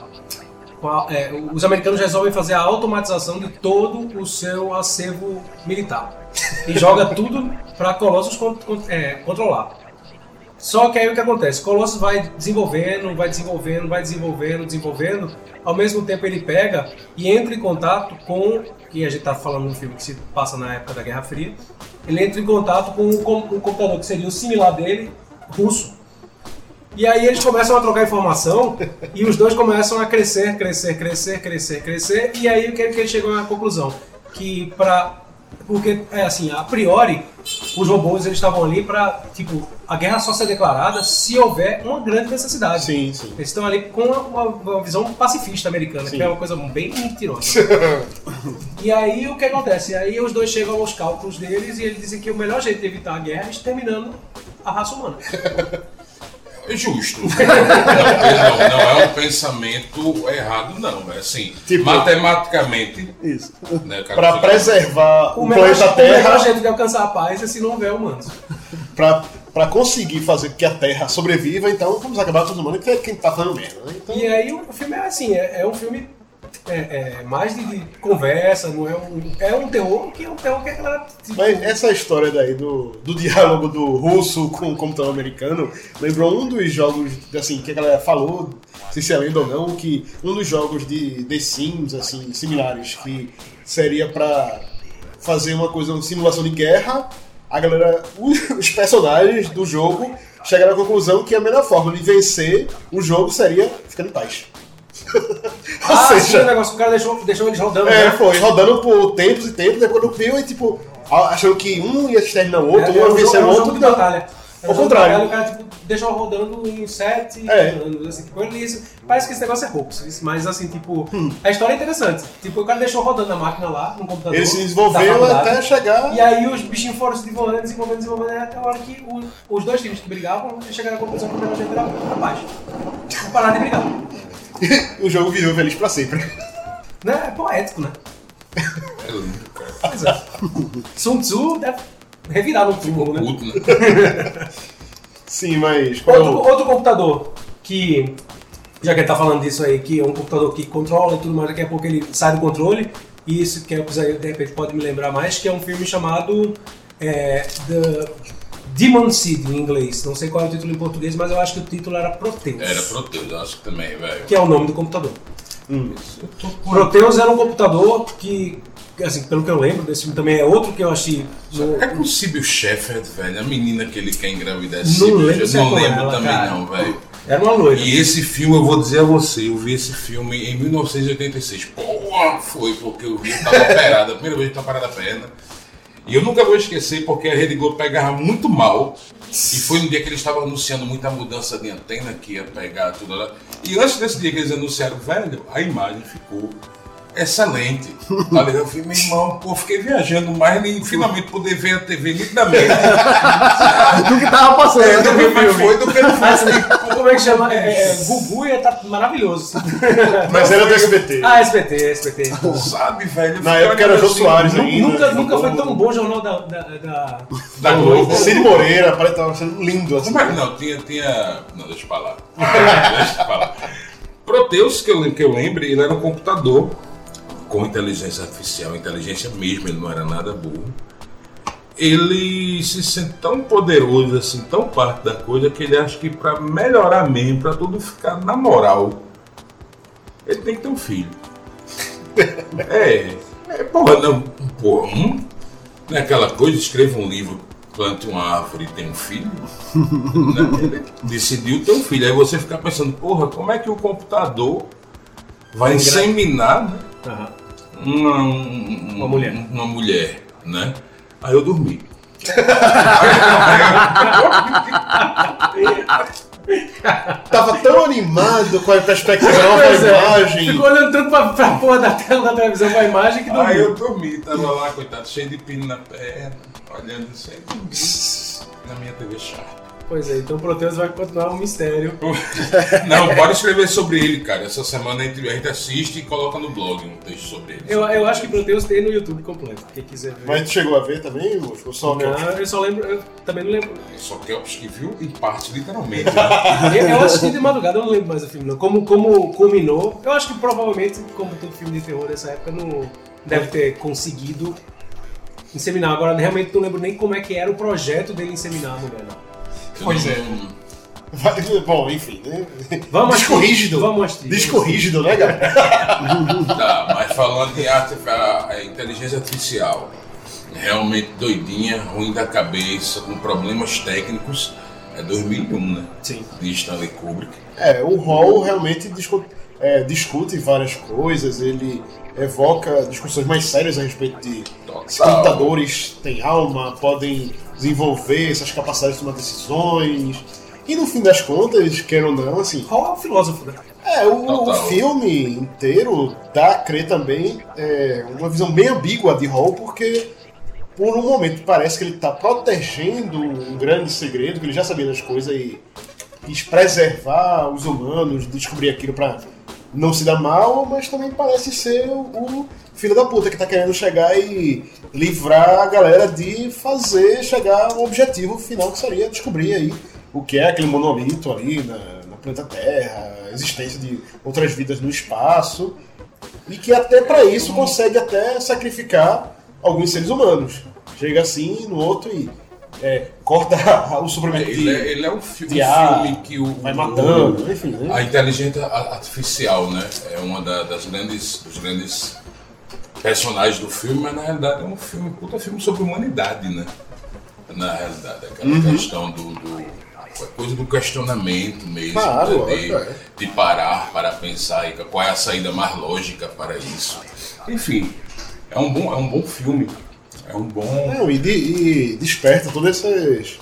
D: é, os americanos resolvem fazer a automatização de todo o seu acervo militar e joga tudo para Colossus é, controlar. Só que aí o que acontece? Colossus vai desenvolvendo, vai desenvolvendo, vai desenvolvendo, desenvolvendo. Ao mesmo tempo ele pega e entra em contato com, que a gente está falando um filme que se passa na época da Guerra Fria, ele entra em contato com um, com- computador que seria o similar dele, russo. E aí eles começam a trocar informação e os dois começam a crescer, crescer, crescer, crescer, crescer. E aí o que, eles chegam à conclusão? Que pra. Porque, é assim, a priori, os robôs eles estavam ali pra, tipo, a guerra só ser declarada se houver uma grande necessidade.
E: Sim, sim.
D: Eles estão ali com uma, uma visão pacifista americana,
E: Sim.
D: que é uma coisa bem mentirosa. e aí o que acontece? Aí os dois chegam aos cálculos deles e eles dizem que o melhor jeito de evitar a guerra é exterminando a raça humana.
C: É justo. Não, não, não é um pensamento errado, não. É assim,
E: Tipo-
C: matematicamente.
F: Isso.
C: Né, fica-
E: preservar o,
D: O melhor,
E: planeta
D: o melhor
E: Terra,
D: jeito de alcançar a paz é se não houver humanos.
E: pra, pra conseguir fazer com que a Terra sobreviva, então vamos acabar com os humanos, que é quem tá fazendo merda, né? Então,
D: E aí o filme é assim, é, é um filme é, é mais de, de conversa, não é um. É um terror que é um terror que a galera. tipo,
E: Mas essa história daí do, do diálogo do russo com o computador americano lembrou um dos jogos, assim, que a galera falou, se é lenda ou não, que um dos jogos de The Sims, assim, similares, que seria pra fazer uma coisa, uma simulação de guerra, a galera, os personagens do jogo chegaram à conclusão que a melhor forma de vencer o jogo seria ficando em paz. ou
D: Ah, sim, o
E: seja,
D: negócio, o cara deixou, deixou eles rodando.
E: é,
D: né?
E: foi rodando por tempos e tempos, depois do viu e tipo, achando que um ia exterminar o outro,
D: É,
E: um ia
D: um
E: vencer o
D: é um
E: outro.
D: jogo de
E: não.
D: batalha. É
E: Ao contrário.
D: O cara tipo, deixou rodando em sete
E: É.
D: anos, assim, tipo, isso. Parece que esse negócio é isso, mas assim, tipo,
E: Hum.
D: a história é interessante. Tipo, o cara deixou rodando a máquina lá, no computador.
E: Ele se desenvolveu até chegar.
D: E aí os bichinhos foram se desenvolvendo, desenvolvendo, desenvolvendo, até a hora que o- os dois times que brigavam chegaram à conclusão que o jeito era paz. Vamos parar de brigar.
E: o jogo virou feliz pra sempre.
D: Né? É poético, né?
C: É lindo, cara.
D: Pois é. Sun Tzu deve revirar no túmulo, né?
C: Puto, né?
E: Sim, mas. qual é
D: Outro,
E: o-
D: outro computador que, já que ele tá falando disso aí, que é um computador que controla e tudo mais, daqui a pouco ele sai do controle, e isso que eu precisaria, de repente pode me lembrar mais, que é um filme chamado é, The Demon Seed em inglês. Não sei qual é o título em português, mas eu acho que o título era Proteus.
C: Era Proteus, eu acho que também, velho.
D: Que é o nome do computador.
E: Hum.
D: Proteus era um computador que, assim, pelo que eu lembro desse filme também é outro que eu achei. no-
C: É com o Sibyl velho. A menina que ele quer engravidar
D: Não lembro se é
C: Não lembro
D: ela,
C: também,
D: cara.
C: não, velho.
D: Era uma loira.
C: E esse filme, eu vou dizer a você, eu vi esse filme em 1986. Porra, foi porque eu vi, eu tava operado, a primeira vez que eu tava parada a perna. E eu nunca vou esquecer porque a Rede Globo pegava muito mal. E foi no dia que eles estavam anunciando muita mudança de antena que ia pegar tudo lá. E antes desse dia que eles anunciaram, velho, a imagem ficou excelente. Falei, eu fui, meu irmão, pô, fiquei viajando mais e finalmente poder ver a TV nitidamente.
F: Do que tava passando.
C: É, do que mais foi do que não
D: Mas,
C: foi.
D: como é que chama? É, é, Gugu ia tá maravilhoso.
E: Mas era do SBT.
D: Ah, SBT, SBT.
C: Sabe, velho?
E: Na época era Jô Soares
D: Nu-
E: ainda.
D: nunca, nunca foi tão bom o jornal da. da, da...
C: Da Globo.
E: Cid Moreira, parece que tava sendo lindo assim.
C: Como é que não? Tinha, tinha. Não, deixa eu falar. deixa eu falar. Proteus, que eu, que eu lembre, ele era um computador com inteligência artificial, inteligência mesmo, ele não era nada burro. Ele se sente tão poderoso, assim, tão parte da coisa, que ele acha que pra melhorar mesmo, pra tudo ficar na moral, ele tem que ter um filho. É, é porra, não, porra, hum, não é aquela coisa, escreva um livro, plante uma árvore e tem um filho. Né? Ele decidiu ter um filho. Aí você fica pensando, porra, como é que o computador vai inseminar né,
D: Aham.
C: Uma, um-
D: Uma mulher.
C: Uma mulher, né? Aí eu dormi.
E: Tava tão animado com a perspectiva nova
D: Pois é,
E: imagem.
D: Ficou olhando tanto pra, pra porra da tela da televisão com a imagem que
C: Aí eu
D: dormiu.
C: dormi, tava lá, coitado, cheio de pino na perna, olhando assim, aí dormi na minha TV chata.
D: Pois é, então Proteus vai continuar um mistério.
C: Não, pode escrever sobre ele, cara. Essa semana a gente, assiste e coloca no blog um texto sobre ele.
D: Eu, eu acho que Proteus tem no YouTube completo, quem quiser ver.
E: Mas tu chegou a ver também, Lúcio? Ou só que
D: Não, eu só lembro, eu também não lembro.
C: Só que eu acho que viu em parte, literalmente. né?
D: Eu, eu assisti de madrugada, eu não lembro mais do filme, não. Como, como culminou, eu acho que provavelmente, como todo filme de terror dessa época, não deve ter conseguido inseminar. Agora, realmente não lembro nem como é que era o projeto dele inseminar a mulher, não.
C: Pois é.
E: Vai- Bom, enfim, né?
D: Vamos
E: Disco
D: assistir.
E: rígido.
D: Vamos assistir.
E: Disco rígido, né, galera?
C: Tá, mas falando de arte, a, a inteligência artificial, realmente doidinha, ruim da cabeça, com problemas técnicos, É 2001, né?
D: Sim.
C: De Stanley Kubrick.
E: É, o Hall realmente discu- é, discute várias coisas, ele evoca discussões mais sérias a respeito de
C: Total.
E: se computadores têm alma, podem desenvolver essas capacidades de tomar decisões. E no fim das contas, quer ou não, assim,
D: Hall é um filósofo, né?
E: é, o, o filme inteiro dá a crer também é, uma visão bem ambígua de Hall, porque por um momento parece que ele está protegendo um grande segredo, que ele já sabia das coisas e quis preservar os humanos, descobrir aquilo para não se dar mal, mas também parece ser o, o filho da puta que tá querendo chegar e livrar a galera de fazer chegar ao objetivo final que seria descobrir aí o que é aquele monolito ali na, na planeta Terra, a existência de outras vidas no espaço e que até para isso consegue até sacrificar alguns seres humanos. Chega assim no outro e é, corta o suprimento
C: Ele é, ele é um, fi-
E: ar,
C: filme que o.
E: vai matando, enfim. né?
C: A inteligência artificial, né? É uma da- das grandes, dos grandes personagens do filme, mas na realidade é um filme, um puta filme sobre humanidade, né? Na realidade, aquela
E: Uhum.
C: questão do, do- coisa do questionamento mesmo,
E: Claro,
C: né? de,
E: é.
C: de parar para pensar e qual é a saída mais lógica para isso. Enfim, é um bom, é um bom filme. É um bom.
E: Não, e, de- e desperta todas essas,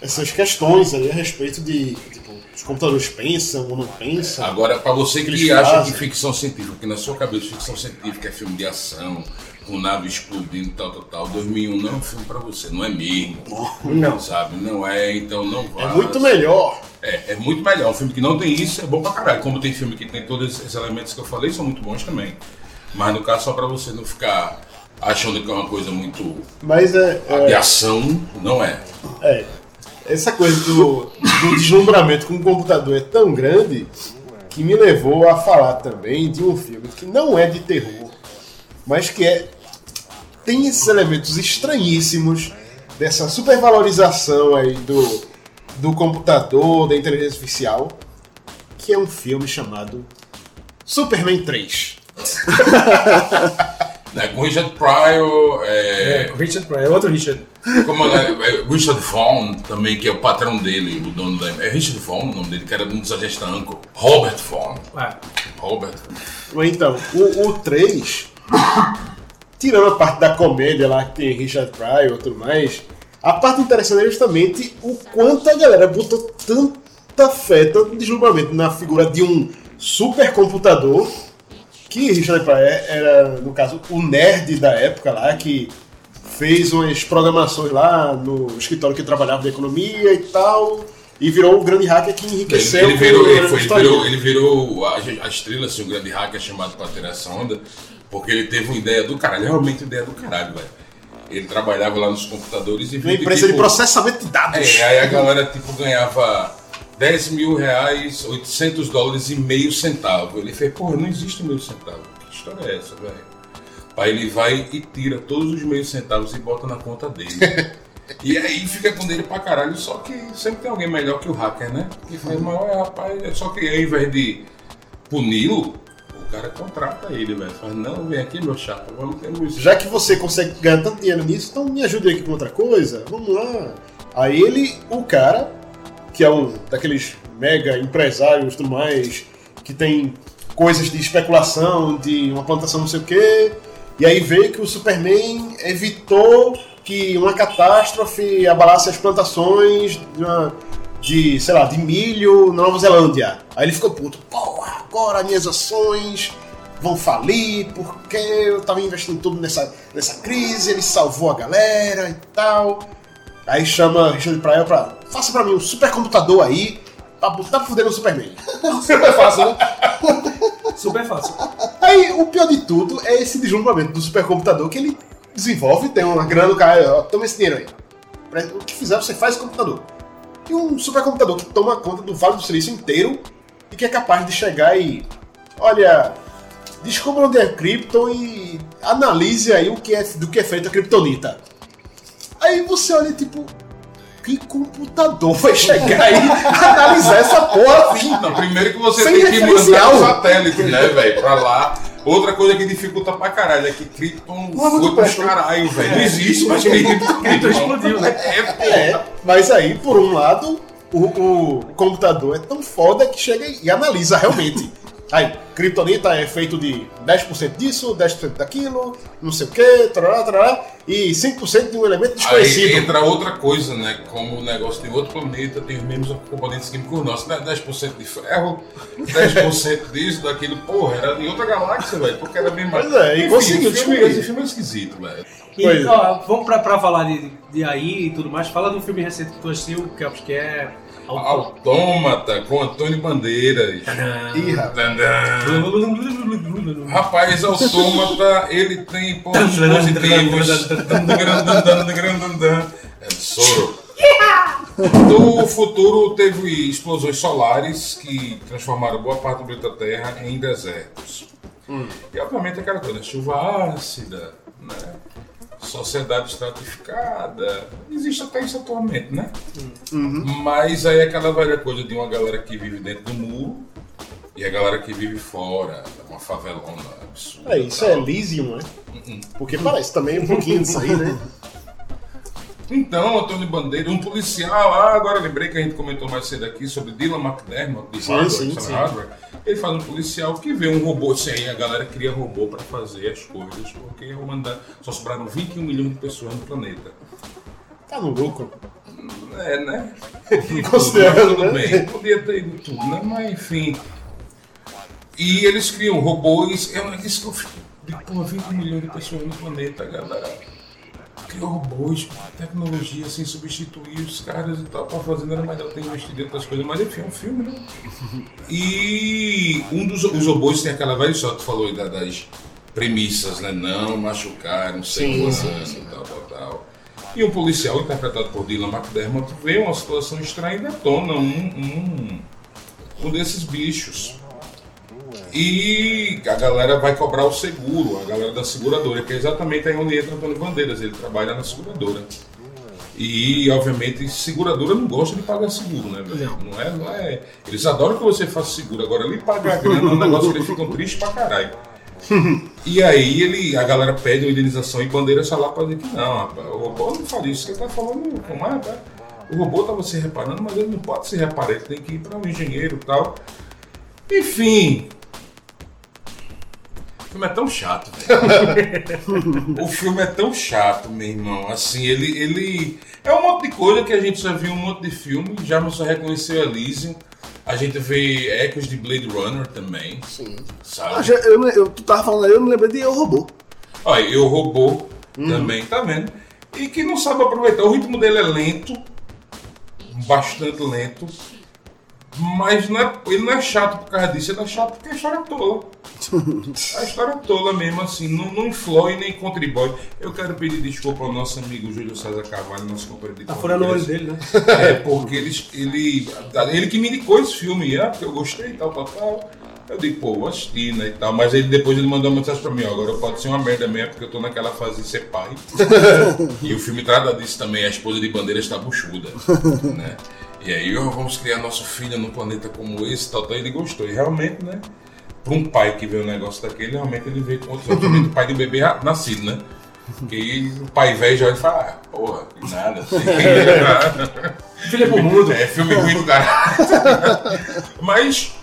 E: essas questões aí a respeito de tipo, os computadores pensam ou não pensam.
C: Agora, para você que acha
E: fazem.
C: que ficção científica, que na sua cabeça ficção científica é filme de ação, com nave explodindo, tal, tal, tal, 2001 não é um filme para você, não é mesmo.
D: Não.
C: Sabe? Não é, então não vá.
E: É muito melhor.
C: É, é muito melhor. Um filme que não tem isso é bom pra caralho. Como tem filme que tem todos esses elementos que eu falei, são muito bons também. Mas no caso, só pra você não ficar achando que é uma coisa muito
E: Mas é,
C: de
E: é,
C: ação, não é.
E: é, essa coisa do, do deslumbramento com o computador é tão grande que me levou a falar também de um filme que não é de terror, mas que é tem esses elementos estranhíssimos dessa supervalorização aí do, do computador, da inteligência artificial, que é um filme chamado Superman 3.
C: Né, Com Richard Pryor, é,
D: É, o Richard Pryor, é outro Richard.
C: como é, é, Richard Vaughn também, que é o patrão dele, o dono da. É Richard Vaughn o nome dele, que era um dos agentes da Uncle. Robert Vaughn.
D: Ah,
C: Robert.
E: Então, o, o 3, tirando a parte da comédia lá que tem Richard Pryor e tudo mais, a parte interessante é justamente o quanto a galera botou tanta fé, tanto deslumbramento na figura de um supercomputador que Richard Pryor era, no caso, o nerd da época lá, que fez umas programações lá no escritório que trabalhava de economia e tal, e virou um grande hacker que enriqueceu
C: ele virou, ele, foi- ele virou, ele virou a, a estrela, assim, um grande hacker chamado pra ter essa onda, porque ele teve uma ideia do caralho, realmente ideia do caralho, velho. Ele trabalhava lá nos computadores e
E: Uma empresa de
C: tipo,
E: processamento de dados.
C: É, aí a galera tipo ganhava 10 mil reais, 800 dólares e meio centavo. Ele fez, porra, não existe meio centavo. Que história é essa, velho? Aí ele vai e tira todos os meios centavos e bota na conta dele. e aí fica com dele pra caralho, só que sempre tem alguém melhor que o hacker, né? Que faz, mas olha, rapaz, é só que ao invés de puni-lo, o cara contrata ele, velho. Fala, não, vem aqui, meu chapa, vamos ter um
E: Já que você consegue ganhar tanto dinheiro nisso, então me ajude aqui com outra coisa. Vamos lá. Aí ele, o cara, que é um daqueles mega empresários tudo mais, que tem coisas de especulação, de uma plantação não sei o quê. E aí veio que o Superman evitou que uma catástrofe abalasse as plantações de, uma- de, sei lá, de milho na Nova Zelândia. Aí ele ficou puto, porra, agora minhas ações vão falir porque eu tava investindo tudo nessa, nessa crise, ele salvou a galera e tal. Aí chama Richard Pryor pra. Faça pra mim um supercomputador aí pra botar pra fuder no Superman. Super fácil, né?
D: super fácil.
E: Aí o pior de tudo é esse deslumbramento do supercomputador que ele desenvolve, tem uma grana, o cara, ó, toma esse dinheiro aí. O que fizer, você faz computador. E um supercomputador que toma conta do Vale do Silício inteiro e que é capaz de chegar e. Olha, descubra onde é Krypton e analise aí o que é, do que é feito a Kryptonita. Aí você olha tipo. Que computador vai chegar e analisar essa porra assim?
C: Não, primeiro que você
E: Sem
C: tem que mandar um satélite, né, velho, pra lá, Outra coisa que dificulta pra caralho é que Krypton
E: é
C: foi pros
E: perto.
C: caralho, velho. Não existe, mas Krypton
D: Krypton explodiu, né?
C: É, pô.
E: É, mas aí, por um lado, o, o computador é tão foda que chega e analisa realmente. Aí, Kryptonita é feito de 10% disso, 10% daquilo, não sei o que, trará, trará, e 5% de um elemento
C: Aí
E: desconhecido.
C: entra outra coisa, né? Como o negócio tem outro planeta, tem os mesmos componentes químicos nossos, né? 10% de ferro, 10% disso, daquilo, porra, era em outra galáxia, velho, porque era mesmo.
E: Pois é, e
C: Enfim,
E: conseguiu
C: o filme,
E: descobrir.
C: Esse filme é esquisito, velho.
D: E,
E: Pois é.
D: ó, vamos pra, pra falar de, de aí e tudo mais. Fala do filme recente que tu assistiu, que eu acho que é.
C: Autômata com Antônio Bandeiras.
E: Ih, rapaz.
C: Rapaz, Autômata, ele tem pontos positivos. É Soro. No futuro teve explosões solares que transformaram boa parte do planeta Terra em desertos. E obviamente aquela coisa, chuva ácida, né? Sociedade estratificada. Existe até isso atualmente, né? Mas aí é aquela velha coisa de uma galera que vive dentro do muro e a galera que vive fora, uma favelona absurda.
E: É, isso é Elysium, né? Porque parece também um pouquinho disso aí, né?
C: Então, Antônio Bandeira, um policial, ah, agora lembrei que a gente comentou mais cedo aqui sobre Dylan McDermott, de
E: Sim,
C: Hardware,
E: sim, sim.
C: Hardware. Ele faz um policial que vê um robô, assim, aí a galera cria robô para fazer as coisas, porque a humanidade só sobraram 21 milhões de pessoas no planeta.
E: Tá no lucro.
C: É, né?
E: Considerando,
C: tudo
E: né?
C: bem, podia ter ido tudo, né? Mas enfim. E eles criam robôs, é uma isso que eu fico. de, Pô, 20 milhões de pessoas no planeta, galera. Criou robôs, tecnologia, sem substituir os caras e tal, pra fazer era melhor ter investido em outras coisas, mas enfim, é um filme, né? E um dos os robôs tem aquela velha história que tu falou aí da- das premissas, né? Não machucar, não sei quantos e tal, tal, tal. E um policial, interpretado por Dylan McDermott, vê uma situação estranha e detona um, um, um desses bichos. E a galera vai cobrar o seguro, a galera da seguradora, que é exatamente aí onde entra Antônio Bandeiras, ele trabalha na seguradora. E, obviamente, seguradora não gosta de pagar seguro, né, velho? Não. é, não é. Eles adoram que você faça seguro. Agora, ele pagar a grana é um negócio que eles ficam tristes pra caralho. E aí ele, a galera pede uma indenização e bandeira sai lá pra dizer que não, rapaz, o robô não fala isso, ele tá falando é, rapaz. O robô tava se reparando, mas ele não pode se reparar, ele tem que ir para um engenheiro e tal. Enfim. O filme é tão chato, velho. o filme é tão chato, meu irmão. Assim, ele, ele. É um monte de coisa que a gente já viu um monte de filme, já não só reconheceu Elysium. A gente vê ecos de Blade Runner também.
E: Sim.
C: Sabe?
F: Ah, já- eu, eu- tu tava falando aí, eu me lembrei de Eu Robô.
C: Olha, eu robô também, tá vendo? E que não sabe aproveitar. O ritmo dele é lento, bastante lento. Mas não é- ele não é chato por causa disso, ele é chato porque a história é tola. A história é tola mesmo, assim, não, não influi nem contribui. Eu quero pedir desculpa ao nosso amigo Júlio César Carvalho, nosso companheiro de
D: Tá furando o olho dele, né?
C: É, porque ele, ele, ele que me indicou esse filme, ah, porque eu gostei e tal, tal, tal. Eu digo, pô, vou assistir, né, e tal. Mas ele depois ele mandou uma mensagem pra mim, ó, agora pode ser uma merda mesmo, porque eu tô naquela fase de ser pai. e o filme trata disso também, a esposa de bandeira está buchuda, né. E aí, vamos criar nosso filho num planeta como esse, tal, tal. Ele gostou, e realmente, né, pra um pai que vê um negócio daquele, realmente ele veio com outro sentimento, o pai do bebê nascido, né. Que o pai velho já olha e fala, ah, porra, que nada, assim.
D: Filho é pro mundo.
C: É filme ruim do caralho. Mas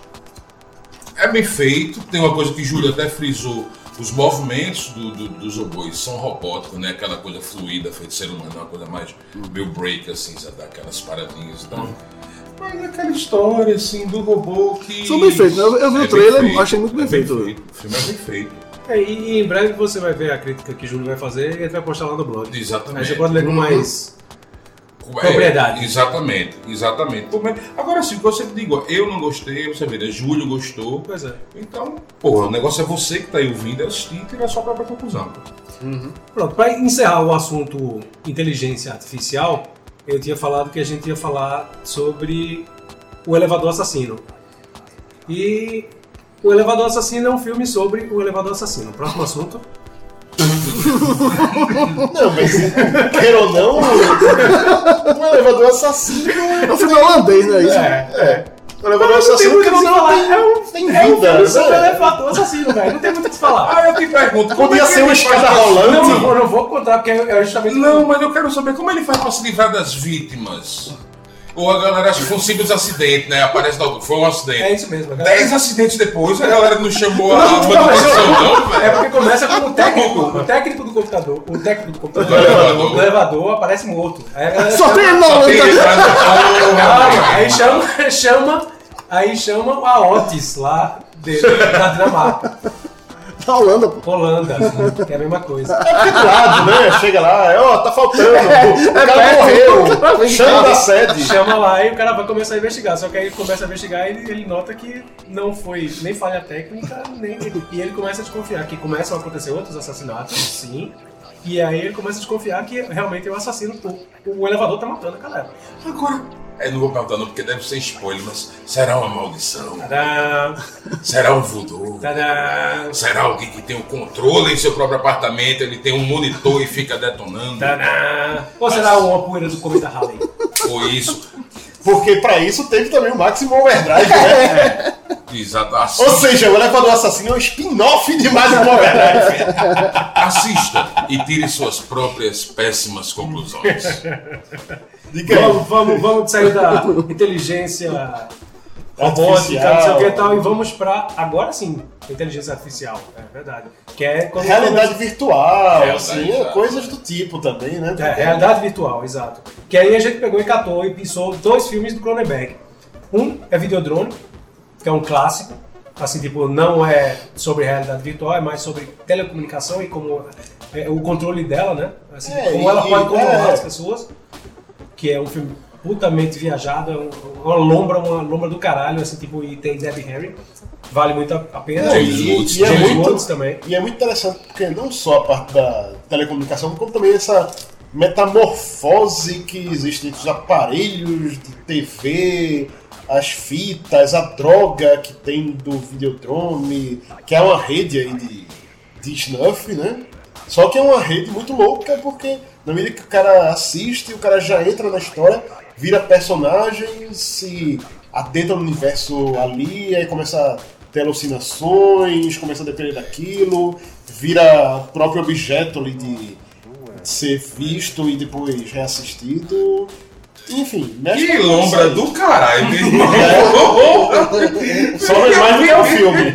C: é bem feito. Tem uma coisa que Júlio até frisou. Os movimentos do- do- dos robôs são robóticos, né? Aquela coisa fluida, feita de ser humano, uma coisa mais meio break, assim, sabe? Daquelas paradinhas e tal. Mas é aquela história, assim, do robô que...
F: São bem feitos, né? Eu- vi o
C: bem
F: trailer,
C: feito,
F: achei muito bem
C: é
F: feito.
C: O filme é bem feito.
D: É, e em breve você vai ver a crítica que o Júlio vai fazer e ele vai postar lá no blog.
C: Exatamente.
D: Aí você pode ler com mais.
C: É,
D: Propriedade.
C: exatamente, exatamente. Mas- Agora sim, o que eu sempre digo, eu não gostei, você vê, né? Júlio gostou.
D: Pois é.
C: Então, porra, o negócio é você que tá aí ouvindo, assistir e tirar a sua própria conclusão.
D: Pronto, para encerrar o assunto inteligência artificial, eu tinha falado que a gente ia falar sobre o elevador assassino. E o elevador assassino é um filme sobre o elevador assassino. Próximo assunto.
E: Não, mas queira ou não, um elevador assassino.
F: É um filme holandês, não é isso?
D: É,
E: O elevador
D: Mas não tem
E: assassino
D: muito
E: que
D: o que
E: não
D: falar.
E: tem,
D: É um,
E: tem
D: é um
E: vida.
D: filme sobre
E: né?
D: elevador assassino, velho. Não tem muito o que falar.
C: Ah, eu te pergunto. como
E: Podia
C: é que
E: ser uma escada rolante.
D: Não, eu vou- eu não vou contar, porque é justamente.
C: Não, mas eu quero saber como ele faz pra se livrar das vítimas. Ou a galera acha que foi um simples acidente, né? Aparece logo, foi um acidente.
D: É isso mesmo. a galera-
C: Dez acidentes depois, a galera não chamou a manutenção, não,
D: É porque começa com o técnico, o técnico do computador, o técnico do computador,
C: Do elevador.
D: do elevador aparece morto. Aí a galera
F: Só
D: chama-
F: tem
C: Só tem
F: nome.
D: aí chama, chama, aí chama a Otis lá de- da Dinamarca,
F: Da Holanda, pô.
D: Holanda, que é a mesma coisa.
E: É porque do lado, né? Chega lá, é, ó, tá faltando. o cara
F: perto.
E: morreu. Chama da sede.
D: Chama lá e o cara vai começar a investigar. Só que aí ele começa a investigar e ele, ele nota que não foi nem falha técnica, nem. E ele começa a desconfiar que começam a acontecer outros assassinatos, sim. E aí ele começa a desconfiar que realmente é o assassino. O, o elevador tá matando a galera.
C: Agora, eu não vou perguntar não, porque deve ser spoiler, mas será uma maldição?
D: Tadã,
C: Será um voodoo?
D: tadã,
C: Será alguém que tem o controle em seu próprio apartamento, ele tem um monitor e fica detonando?
D: tadã. Ou será uma poeira do Cometa Halley?
C: Ou isso?
E: Porque pra isso teve também o Maximum Overdrive, né?
C: Exato.
E: Ou seja, o elevador assassino é um spin-off de Maximum Overdrive.
C: assista e tire suas próprias péssimas conclusões.
E: Diga aí.
D: Vamos, vamos, vamos sair da inteligência robótica, não sei o que e tal, e vamos pra, agora sim, inteligência artificial, é verdade. Que é quando
E: Realidade virtual,
C: Realidade,
E: assim, é, coisas do tipo também, né?
D: É, realidade virtual, exato. Que aí a gente pegou e catou e pensou dois filmes do Cronenberg. Um é Videodrome, que é um clássico, assim, tipo, não é sobre realidade virtual, é mais sobre telecomunicação e como é, o controle dela, né? Assim,
E: É,
D: como
E: e-
D: ela pode controlar
E: é.
D: as pessoas. Que é um filme putamente viajado, um- uma lombra, uma lombra do caralho, assim, tipo, e tem Debbie Harry. Vale muito a pena.
E: Não, e,
C: Woods
E: e é muito,
D: também.
E: e é muito interessante porque não só a parte da telecomunicação, como também essa metamorfose que existe entre os aparelhos de TV, as fitas, a droga que tem do Videodrome, que é uma rede aí de, de snuff, né? Só que é uma rede muito louca porque na medida que o cara assiste, o cara já entra na história, vira personagem, se adentra no universo ali, aí começa a ter alucinações, começa a depender daquilo, vira próprio objeto ali de, ser visto e depois reassistido. Enfim, mexe
C: Que
E: com
C: lombra do caralho, meu irmão.
E: Só não é mais do que um filme.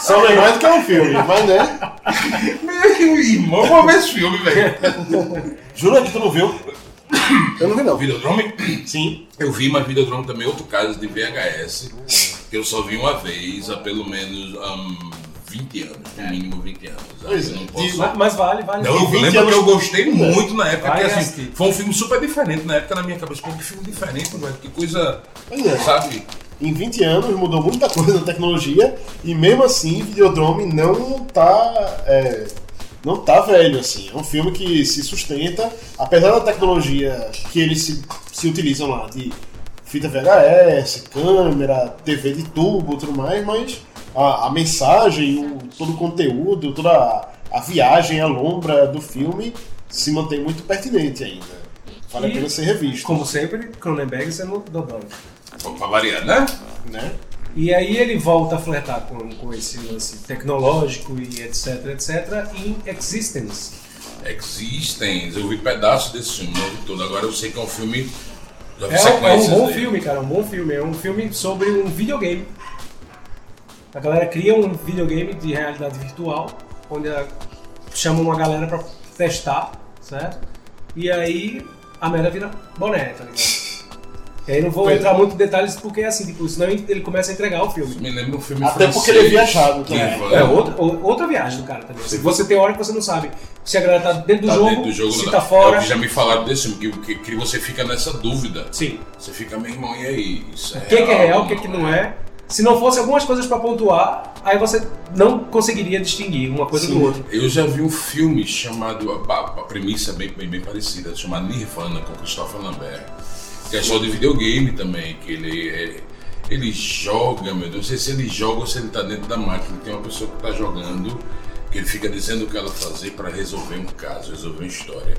E: Só não é mais do que um filme, mas né?
C: Meu irmão, vou ver esse filme, velho.
E: Jura que tu não viu?
F: Eu não vi não.
C: Videodrome?
E: Sim.
C: Eu vi, mas Videodrome também é outro caso de VHS, que eu só vi uma vez há pelo menos hum, 20 anos, no mínimo 20 anos.
E: Pois
C: Eu
E: é.
C: não posso...
D: Mas, mas vale, vale.
C: Não, eu
E: 20
C: lembro
E: anos-
C: que eu gostei muito na época, assim, foi um filme super diferente na época na minha cabeça. Pô, que filme diferente, mano, que coisa,
E: Pois é.
C: sabe?
E: Em 20 anos mudou muita coisa na tecnologia e mesmo assim Videodrome não tá. é, não tá velho, assim. É um filme que se sustenta, apesar da tecnologia que eles se, se utilizam lá, de fita VHS, câmera, TV de tubo e tudo mais, mas a, a mensagem, o, todo o conteúdo, toda a, a viagem, a lombra do filme se mantém muito pertinente ainda. Vale a pena ser revisto.
D: Como sempre, Cronenberg sendo dodói.
C: Pra variar, né?
E: Né?
D: E aí ele volta a flertar com, com esse lance tecnológico e etc, etc, em Existence.
C: Existem, eu vi pedaços desse filme, não vi todo. Agora eu sei que é um filme.
D: É, um- é um
C: sequências
D: bom
C: dele.
D: filme, cara, é um bom filme. É um filme sobre um videogame. A galera cria um videogame de realidade virtual, onde ela chama uma galera pra testar, certo? E aí a merda vira boné, tá ligado? E aí não vou entrar muito em detalhes porque assim, tipo, senão ele começa a entregar o filme.
C: Me lembra um filme
E: Até
C: francês.
E: porque ele é viajado também.
C: vai-
D: É outra, ou- outra viagem do cara também. Se Você tem hora que você não sabe se a galera tá dentro do,
C: Tá
D: jogo,
C: dentro do jogo,
D: se
C: não.
D: tá
C: É o
D: fora.
C: que já me falaram desse filme, que, que, que você fica nessa dúvida.
D: Sim.
C: Você fica, meu irmão, e aí? Isso
D: O que, que é real, o que, que não é. Se não fosse algumas coisas pra pontuar, aí você não conseguiria distinguir uma coisa do outro.
C: Eu já vi um filme chamado, a, a- a premissa é bem, bem, bem parecida, chamado Nirvana, com Christopher Lambert. Que é de videogame também, que ele é- ele joga, meu Deus, não sei se ele joga ou se ele tá dentro da máquina. Tem uma pessoa que tá jogando, que ele fica dizendo o que ela fazer pra resolver um caso, resolver uma história.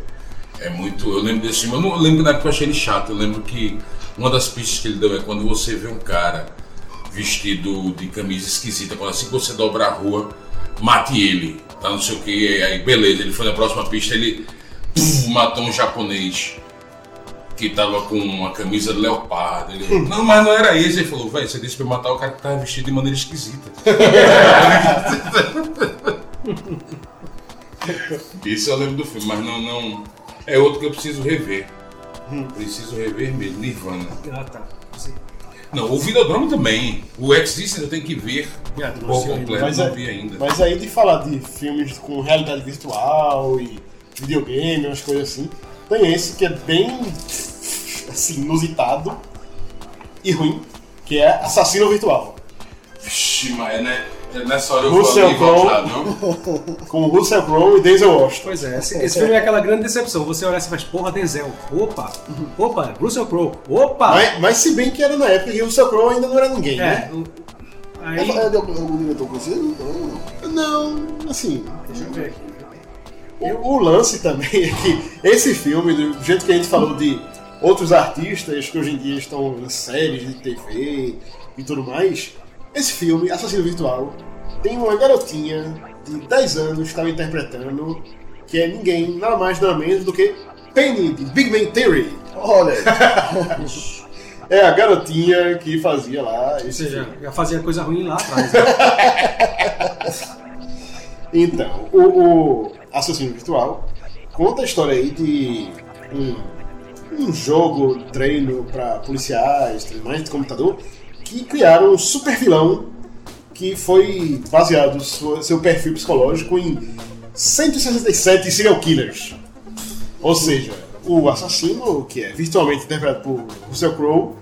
C: É muito. Eu lembro desse filme, eu não lembro na época eu achei ele chato, eu lembro que Uma das pistas que ele deu é quando você vê um cara vestido de camisa esquisita, quando assim que você dobra a rua, mate ele, tá não sei o que, aí beleza, ele foi na próxima pista, ele puf, matou um japonês que tava com uma camisa de leopardo. Ele, não, mas não era esse. Ele falou, velho, você disse pra eu matar o cara que tava vestido de maneira esquisita. Isso eu lembro do filme, mas não, não. É outro que eu preciso rever. Preciso rever mesmo, Nirvana.
D: Ah, tá. Sim.
C: Não, o Videodrome também. O X-Dist eu tenho que ver
D: Ah,
C: por
D: ainda.
C: completo,
E: Mas,
C: não
E: é-
C: vi ainda.
E: mas aí de falar de filmes com realidade virtual e videogame, umas coisas assim, tem esse que é bem assim, inusitado e ruim, que é Assassino Virtual.
C: Vixe, mas né, nessa hora eu
E: Russell
C: vou ali não?
E: Com Russell Crowe e Denzel Washington.
D: Pois é, esse, esse filme é aquela grande decepção. Você olha assim e faz, porra, Denzel. Opa! Opa, Russell Crowe. Opa!
E: Mas, mas se bem que era na época que o Russell Crowe ainda não era ninguém,
D: É,
E: né?
D: o-
F: É,
D: aí...
F: é de algum, diretor conhecido? Não.
E: Não, assim,
D: Deixa eu ver aqui.
E: O, o lance também é que esse filme, do jeito que a gente falou de outros artistas que hoje em dia estão em séries de TV e tudo mais, esse filme, Assassino Virtual, tem uma garotinha de 10 anos que estava interpretando, que é ninguém, nada mais nada menos do que Penny, de Big Bang Theory.
F: Olha,
E: É a garotinha que fazia lá
D: Ou seja,
E: filme.
D: já fazia coisa ruim lá atrás. né?
E: Então, o, o Assassino Virtual conta a história aí de um, um jogo, treino para policiais, mais de computador, que criaram um super vilão que foi baseado sua- seu perfil psicológico em 167 serial killers. Ou seja, o assassino, que é virtualmente interpretado por Russell Crowe,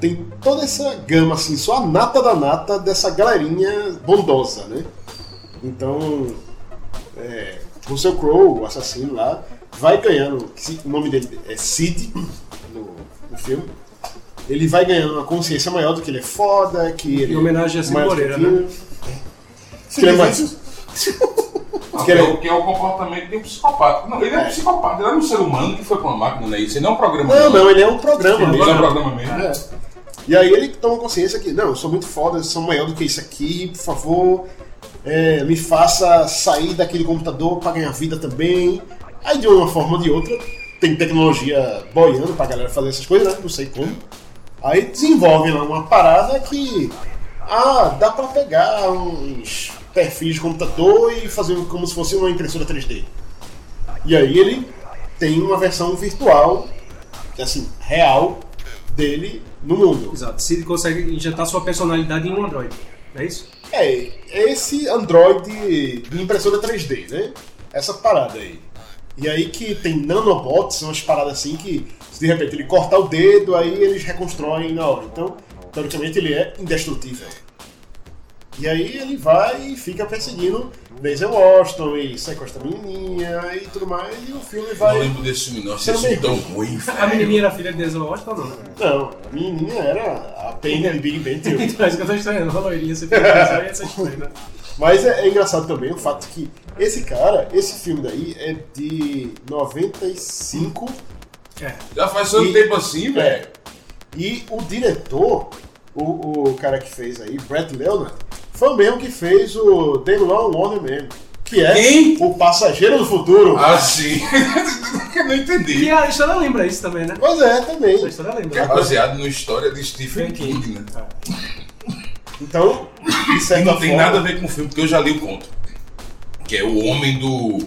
E: tem toda essa gama, assim, só a nata da nata dessa galerinha bondosa, né? Então, é, Russell Crowe, o assassino lá, vai ganhando. O nome dele é Sid no, no filme. Ele vai ganhando uma consciência maior do que ele é foda, que ele
D: Em homenagem a Cid Moreira, né?
E: Que ele é mais.
C: Não,
E: Que
C: que, é,
E: ele-
C: o- que é o comportamento de um psicopata. Não, ele é um
E: É.
C: psicopata, ele é um ser humano que foi pra uma máquina, né? Isso ele não é um programa.
E: Não, não, ele é um programa
C: Ele
E: mesmo.
C: é um programa mesmo.
E: É. E aí ele toma consciência que, não, eu sou muito foda, eu sou maior do que isso aqui, por favor, é, me faça sair daquele computador pra ganhar vida também. Aí de uma forma ou de outra, tem tecnologia boiando pra galera fazer essas coisas, né? Não sei como. Aí desenvolve lá uma parada que. Ah, dá pra pegar uns perfis de computador e fazer como se fosse uma impressora 3D. E aí ele tem uma versão virtual, assim, real, dele no mundo.
D: Exato. Cid consegue injetar sua personalidade em um Android. É isso?
E: É, esse Android de impressora 3D, né? Essa parada aí. E aí que tem nanobots, são umas paradas assim que, se de repente ele cortar o dedo, aí eles reconstroem na hora. Então, teoricamente ele é indestrutível. E aí ele vai e fica perseguindo Denzel Washington e sequestra a menininha e tudo mais, e o filme
C: Não
E: vai...
C: lembro desse filme, não. Esse
E: Você não
C: filme tão ruim,
D: A menininha era filha de Denzel Washington ou não?
E: Não, a menininha era a Penny de Big Bang Theory.
D: Então é isso que eu tô estranhando. A loirinha, você fica pensando, essa estranha, né?
E: Mas é, é engraçado também o fato que esse cara, esse filme daí é de 95
D: É.
C: Já faz tanto
E: E-
C: tempo assim, velho.
E: é, e o diretor, o, o cara que fez aí, Brett Leonard, foi o mesmo que fez o The Long Warner Man, que é
C: Quem?
E: o Passageiro do Futuro.
C: Ah, sim. eu não
D: E
C: entendi.
D: a história lembra isso também, né?
E: Pois é,
D: A
E: também.
D: história
C: É
D: lembra.
C: baseado numa história de Stephen
D: Stephen
C: King, né?
E: Então, de
C: E
E: certa
C: não tem
E: forma,
C: nada a ver com o filme, porque eu já li o conto. Que é o homem do,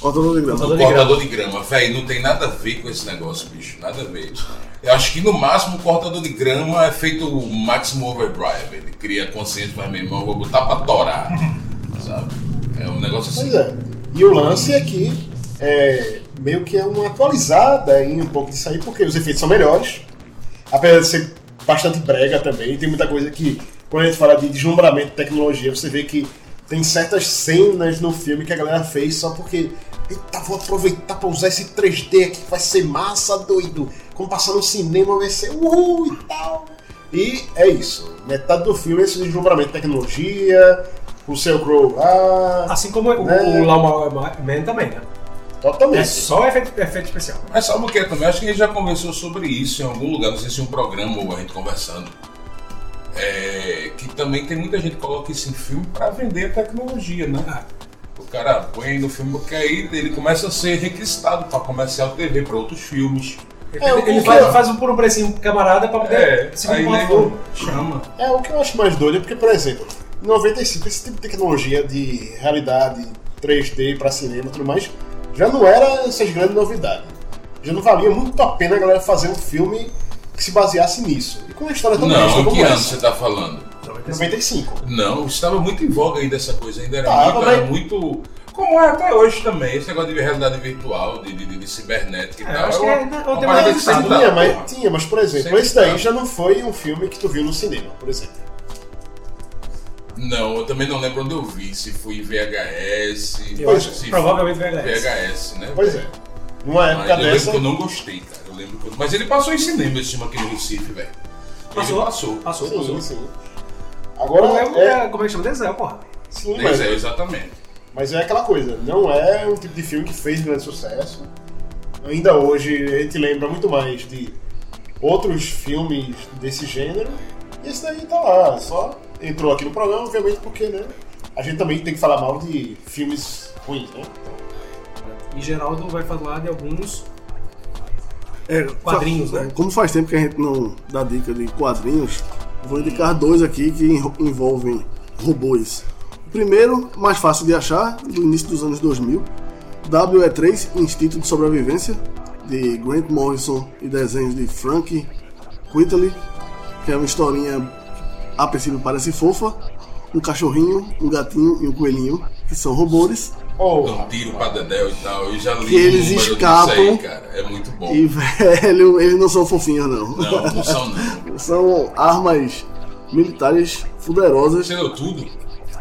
F: cortador de grama.
C: do
D: Cortador de
C: cortador de grama. Véi, não tem nada a ver com esse negócio, bicho. Nada a ver. Eu acho que no máximo o cortador de grama é feito o Maximum Overdrive. Ele cria consciência, mas meu irmão, eu vou botar pra torar. Sabe? É um negócio assim.
E: Pois é. E o lance é que é, meio que é uma atualizada em um pouco disso aí, porque os efeitos são melhores. Apesar de ser bastante brega também, tem muita coisa que, quando a gente fala de deslumbramento de tecnologia, você vê que tem certas cenas no filme que a galera fez só porque. Eita, vou aproveitar pra usar esse 3D aqui que vai ser massa, doido. Como passar no cinema vai ser uhul e tal. E é isso. Metade do filme é esse deslumbramento de tecnologia, o seu Crow lá.
D: Assim como o,
E: Né?
D: o Lawnmower Man também, né?
E: Totalmente.
D: É só efeito, efeito especial.
C: Mas sabe o que é também? Acho que a gente já conversou sobre isso em algum lugar, não sei se um programa ou a gente conversando. É, que também tem muita gente que coloca isso em filme pra vender a tecnologia, né? O cara põe no filme porque aí ele começa a ser requisitado pra comercial TV, pra outros filmes.
D: Ele,
E: É,
D: ele faz,
E: eu-
D: faz um por um precinho camarada pra poder
C: É,
D: segundo
C: aí nego chama.
E: É o que eu acho mais doido, é porque, por exemplo, em 95, esse tipo de tecnologia de realidade 3D pra cinema e tudo mais, já não era essas grandes novidades. Já não valia muito a pena a galera fazer um filme que se baseasse nisso. E com uma história tão
C: Não,
E: como
C: que ano você tá falando?
E: 95.
C: Não, estava muito em voga ainda essa coisa, ainda era,
E: Tava,
C: muito, era
E: mas-
C: muito. Como é até hoje também, esse negócio de realidade virtual, de, de, de, de cibernética e
D: É,
C: tal.
D: acho que
C: uma-
D: é-
C: uma
D: eu
C: parada que
D: isso
C: sempre
D: aí.
C: dá,
E: Tinha, mas, tinha, mas por exemplo,
C: Sempre
E: esse daí
C: tá.
E: já não foi um filme que tu viu no cinema, por exemplo.
C: Não, eu também não lembro onde eu vi, se foi em VHS.
D: Eu acho
C: se
D: que provavelmente
C: foi
D: VHS.
C: VHS, né?
E: Pois é. Numa
C: Mas
E: época
C: eu lembro
E: dessa.
C: que eu não gostei, cara. Lembro Mas ele passou em cinema esse filme aqui no Recife, velho. Ele
D: Passou?
C: passou.
D: Passou,
E: Sim,
D: passou.
E: sim.
D: Eu
E: Agora,
D: lembro
E: é,
D: que- Como é que chama? Denzel, porra.
E: sim, mas,
C: Pois é, exatamente.
E: mas é aquela coisa, não é um tipo de filme que fez grande sucesso. Ainda hoje a gente lembra muito mais de outros filmes desse gênero. E esse daí tá lá, só entrou aqui no programa, obviamente, porque né, a gente também tem que falar mal de filmes ruins, né?
D: E Geraldo vai falar de alguns
F: É,
D: Quadrinhos, né?
F: Como faz tempo que a gente não dá dica de quadrinhos, vou indicar dois aqui que envolvem robôs. O primeiro, mais fácil de achar, do início dos anos 2000, WE3, Instinto de Sobrevivência, de Grant Morrison e desenhos de Frank Whiteley, que é uma historinha a princípio parece fofa, um cachorrinho, um gatinho e um coelhinho, que são robôs,
C: Dá um tiro pra Dedéu e tal. Eu já li
F: Que eles escapam.
C: aí, cara. É muito bom.
F: e velho, eles não são fofinhos não.
C: Não, não são não.
F: São armas militares poderosas.
C: Você leu tudo?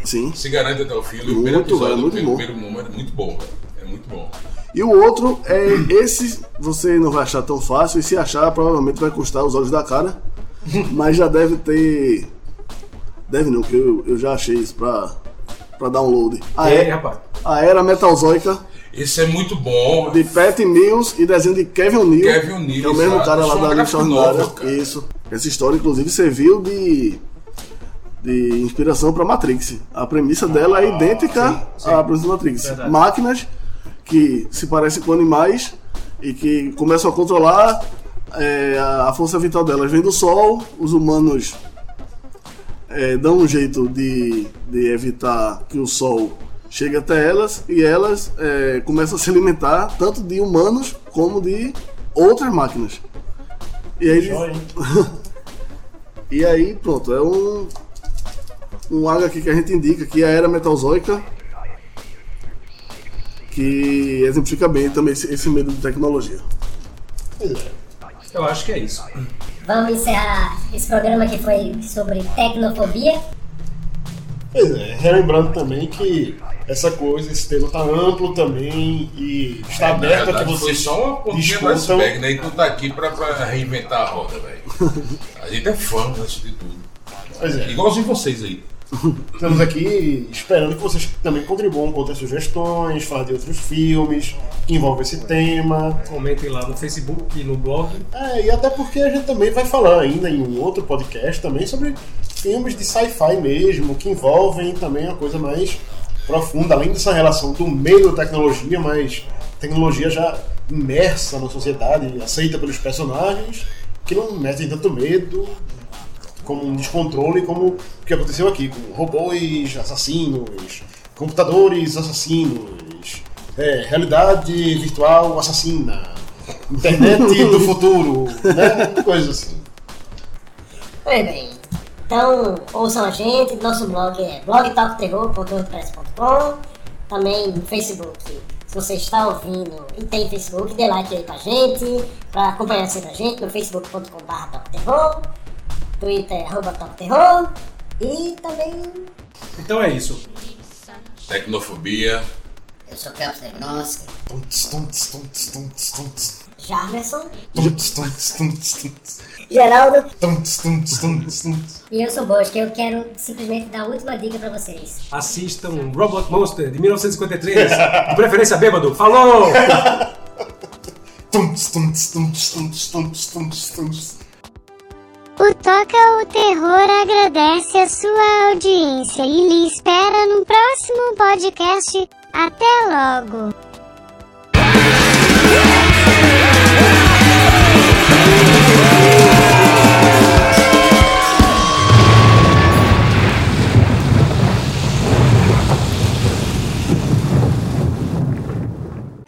F: Sim.
C: Se garante até o fim. O
F: Muito,
C: primeiro episódio,
F: velho, muito
C: o
F: bom.
C: primeiro número é muito bom, velho. É muito bom.
F: E o outro é esse, você não vai achar tão fácil, e se achar, provavelmente vai custar os olhos da cara. Mas já deve ter. Deve não, porque eu, eu já achei isso pra, pra download. A,
D: E aí,
F: E-
D: rapaz?
F: a Era Metalzoica,
C: Esse é muito bom.
F: de Pat Mills e desenho de Kevin O'Neill.
C: Kevin O'Neill,
F: que é o mesmo cara lá
C: é
F: da
C: nova, cara.
F: Isso. Essa história, inclusive, serviu de. De inspiração para Matrix. A premissa dela é idêntica à premissa da Matrix.
D: Verdade.
F: Máquinas que se parecem com animais e que começam a controlar é, a, a força vital delas. Vem do sol, os humanos é, dão um jeito de, de evitar que o sol chegue até elas e elas é, começam a se alimentar tanto de humanos como de outras máquinas. E aí, e aí pronto, é um, um HQ que a gente indica que é a Era Metalzoica, que exemplifica bem também esse, esse medo de tecnologia.
E: é.
D: Eu acho que é isso.
B: Vamos encerrar esse programa que foi sobre tecnofobia.
E: Pois é, relembrando também que essa coisa, esse tema tá amplo também e está
C: Na
E: aberto a que
C: verdade,
E: vocês
C: só uma pontinha do
E: discutam.
C: iceberg, né? E tu tá aqui pra, pra reinventar a roda, velho. A gente é fã antes de tudo.
E: Pois é.
C: Igualzinho vocês aí.
E: Estamos aqui esperando que vocês também contribuam com outras sugestões, falar de outros filmes que envolvem esse tema.
D: Comentem lá no Facebook e no blog.
E: É, e até porque a gente também vai falar ainda em um outro podcast também sobre filmes de sci-fi mesmo, que envolvem também uma coisa mais profunda, além dessa relação do meio tecnologia, mas tecnologia já imersa na sociedade, aceita pelos personagens, que não metem tanto medo, como um descontrole, como o que aconteceu aqui, com robôs assassinos, computadores assassinos, é, realidade virtual assassina, internet do futuro, né? Coisas assim.
B: Pois bem, então ouçam a gente, nosso blog é blogtalkterror.wordpress.com Também no Facebook, se você está ouvindo e tem Facebook, dê like aí pra gente, pra acompanhar sempre a gente no facebook.com.br Twitter arroba talkterror e também
D: Então é isso.
C: Tecnofobia.
B: eu sou Campos Negnosky,
E: Tunts, tunts, tunts, tunts, tunts.
B: Jarmerson.
E: Tunts, tunts, tunts, tunts.
B: Geraldo.
E: Tunts, tunts, tunts, tunts.
B: E eu sou Bosco, eu quero simplesmente dar a última dica pra vocês.
D: Assistam Robot Monster de 1953, de preferência bêbado. Falou!
E: Tunts, tunts, tunts, tunts, tunts, tunts, tunts.
A: O Toca o Terror agradece a sua audiência e lhe espera no próximo podcast. Até logo!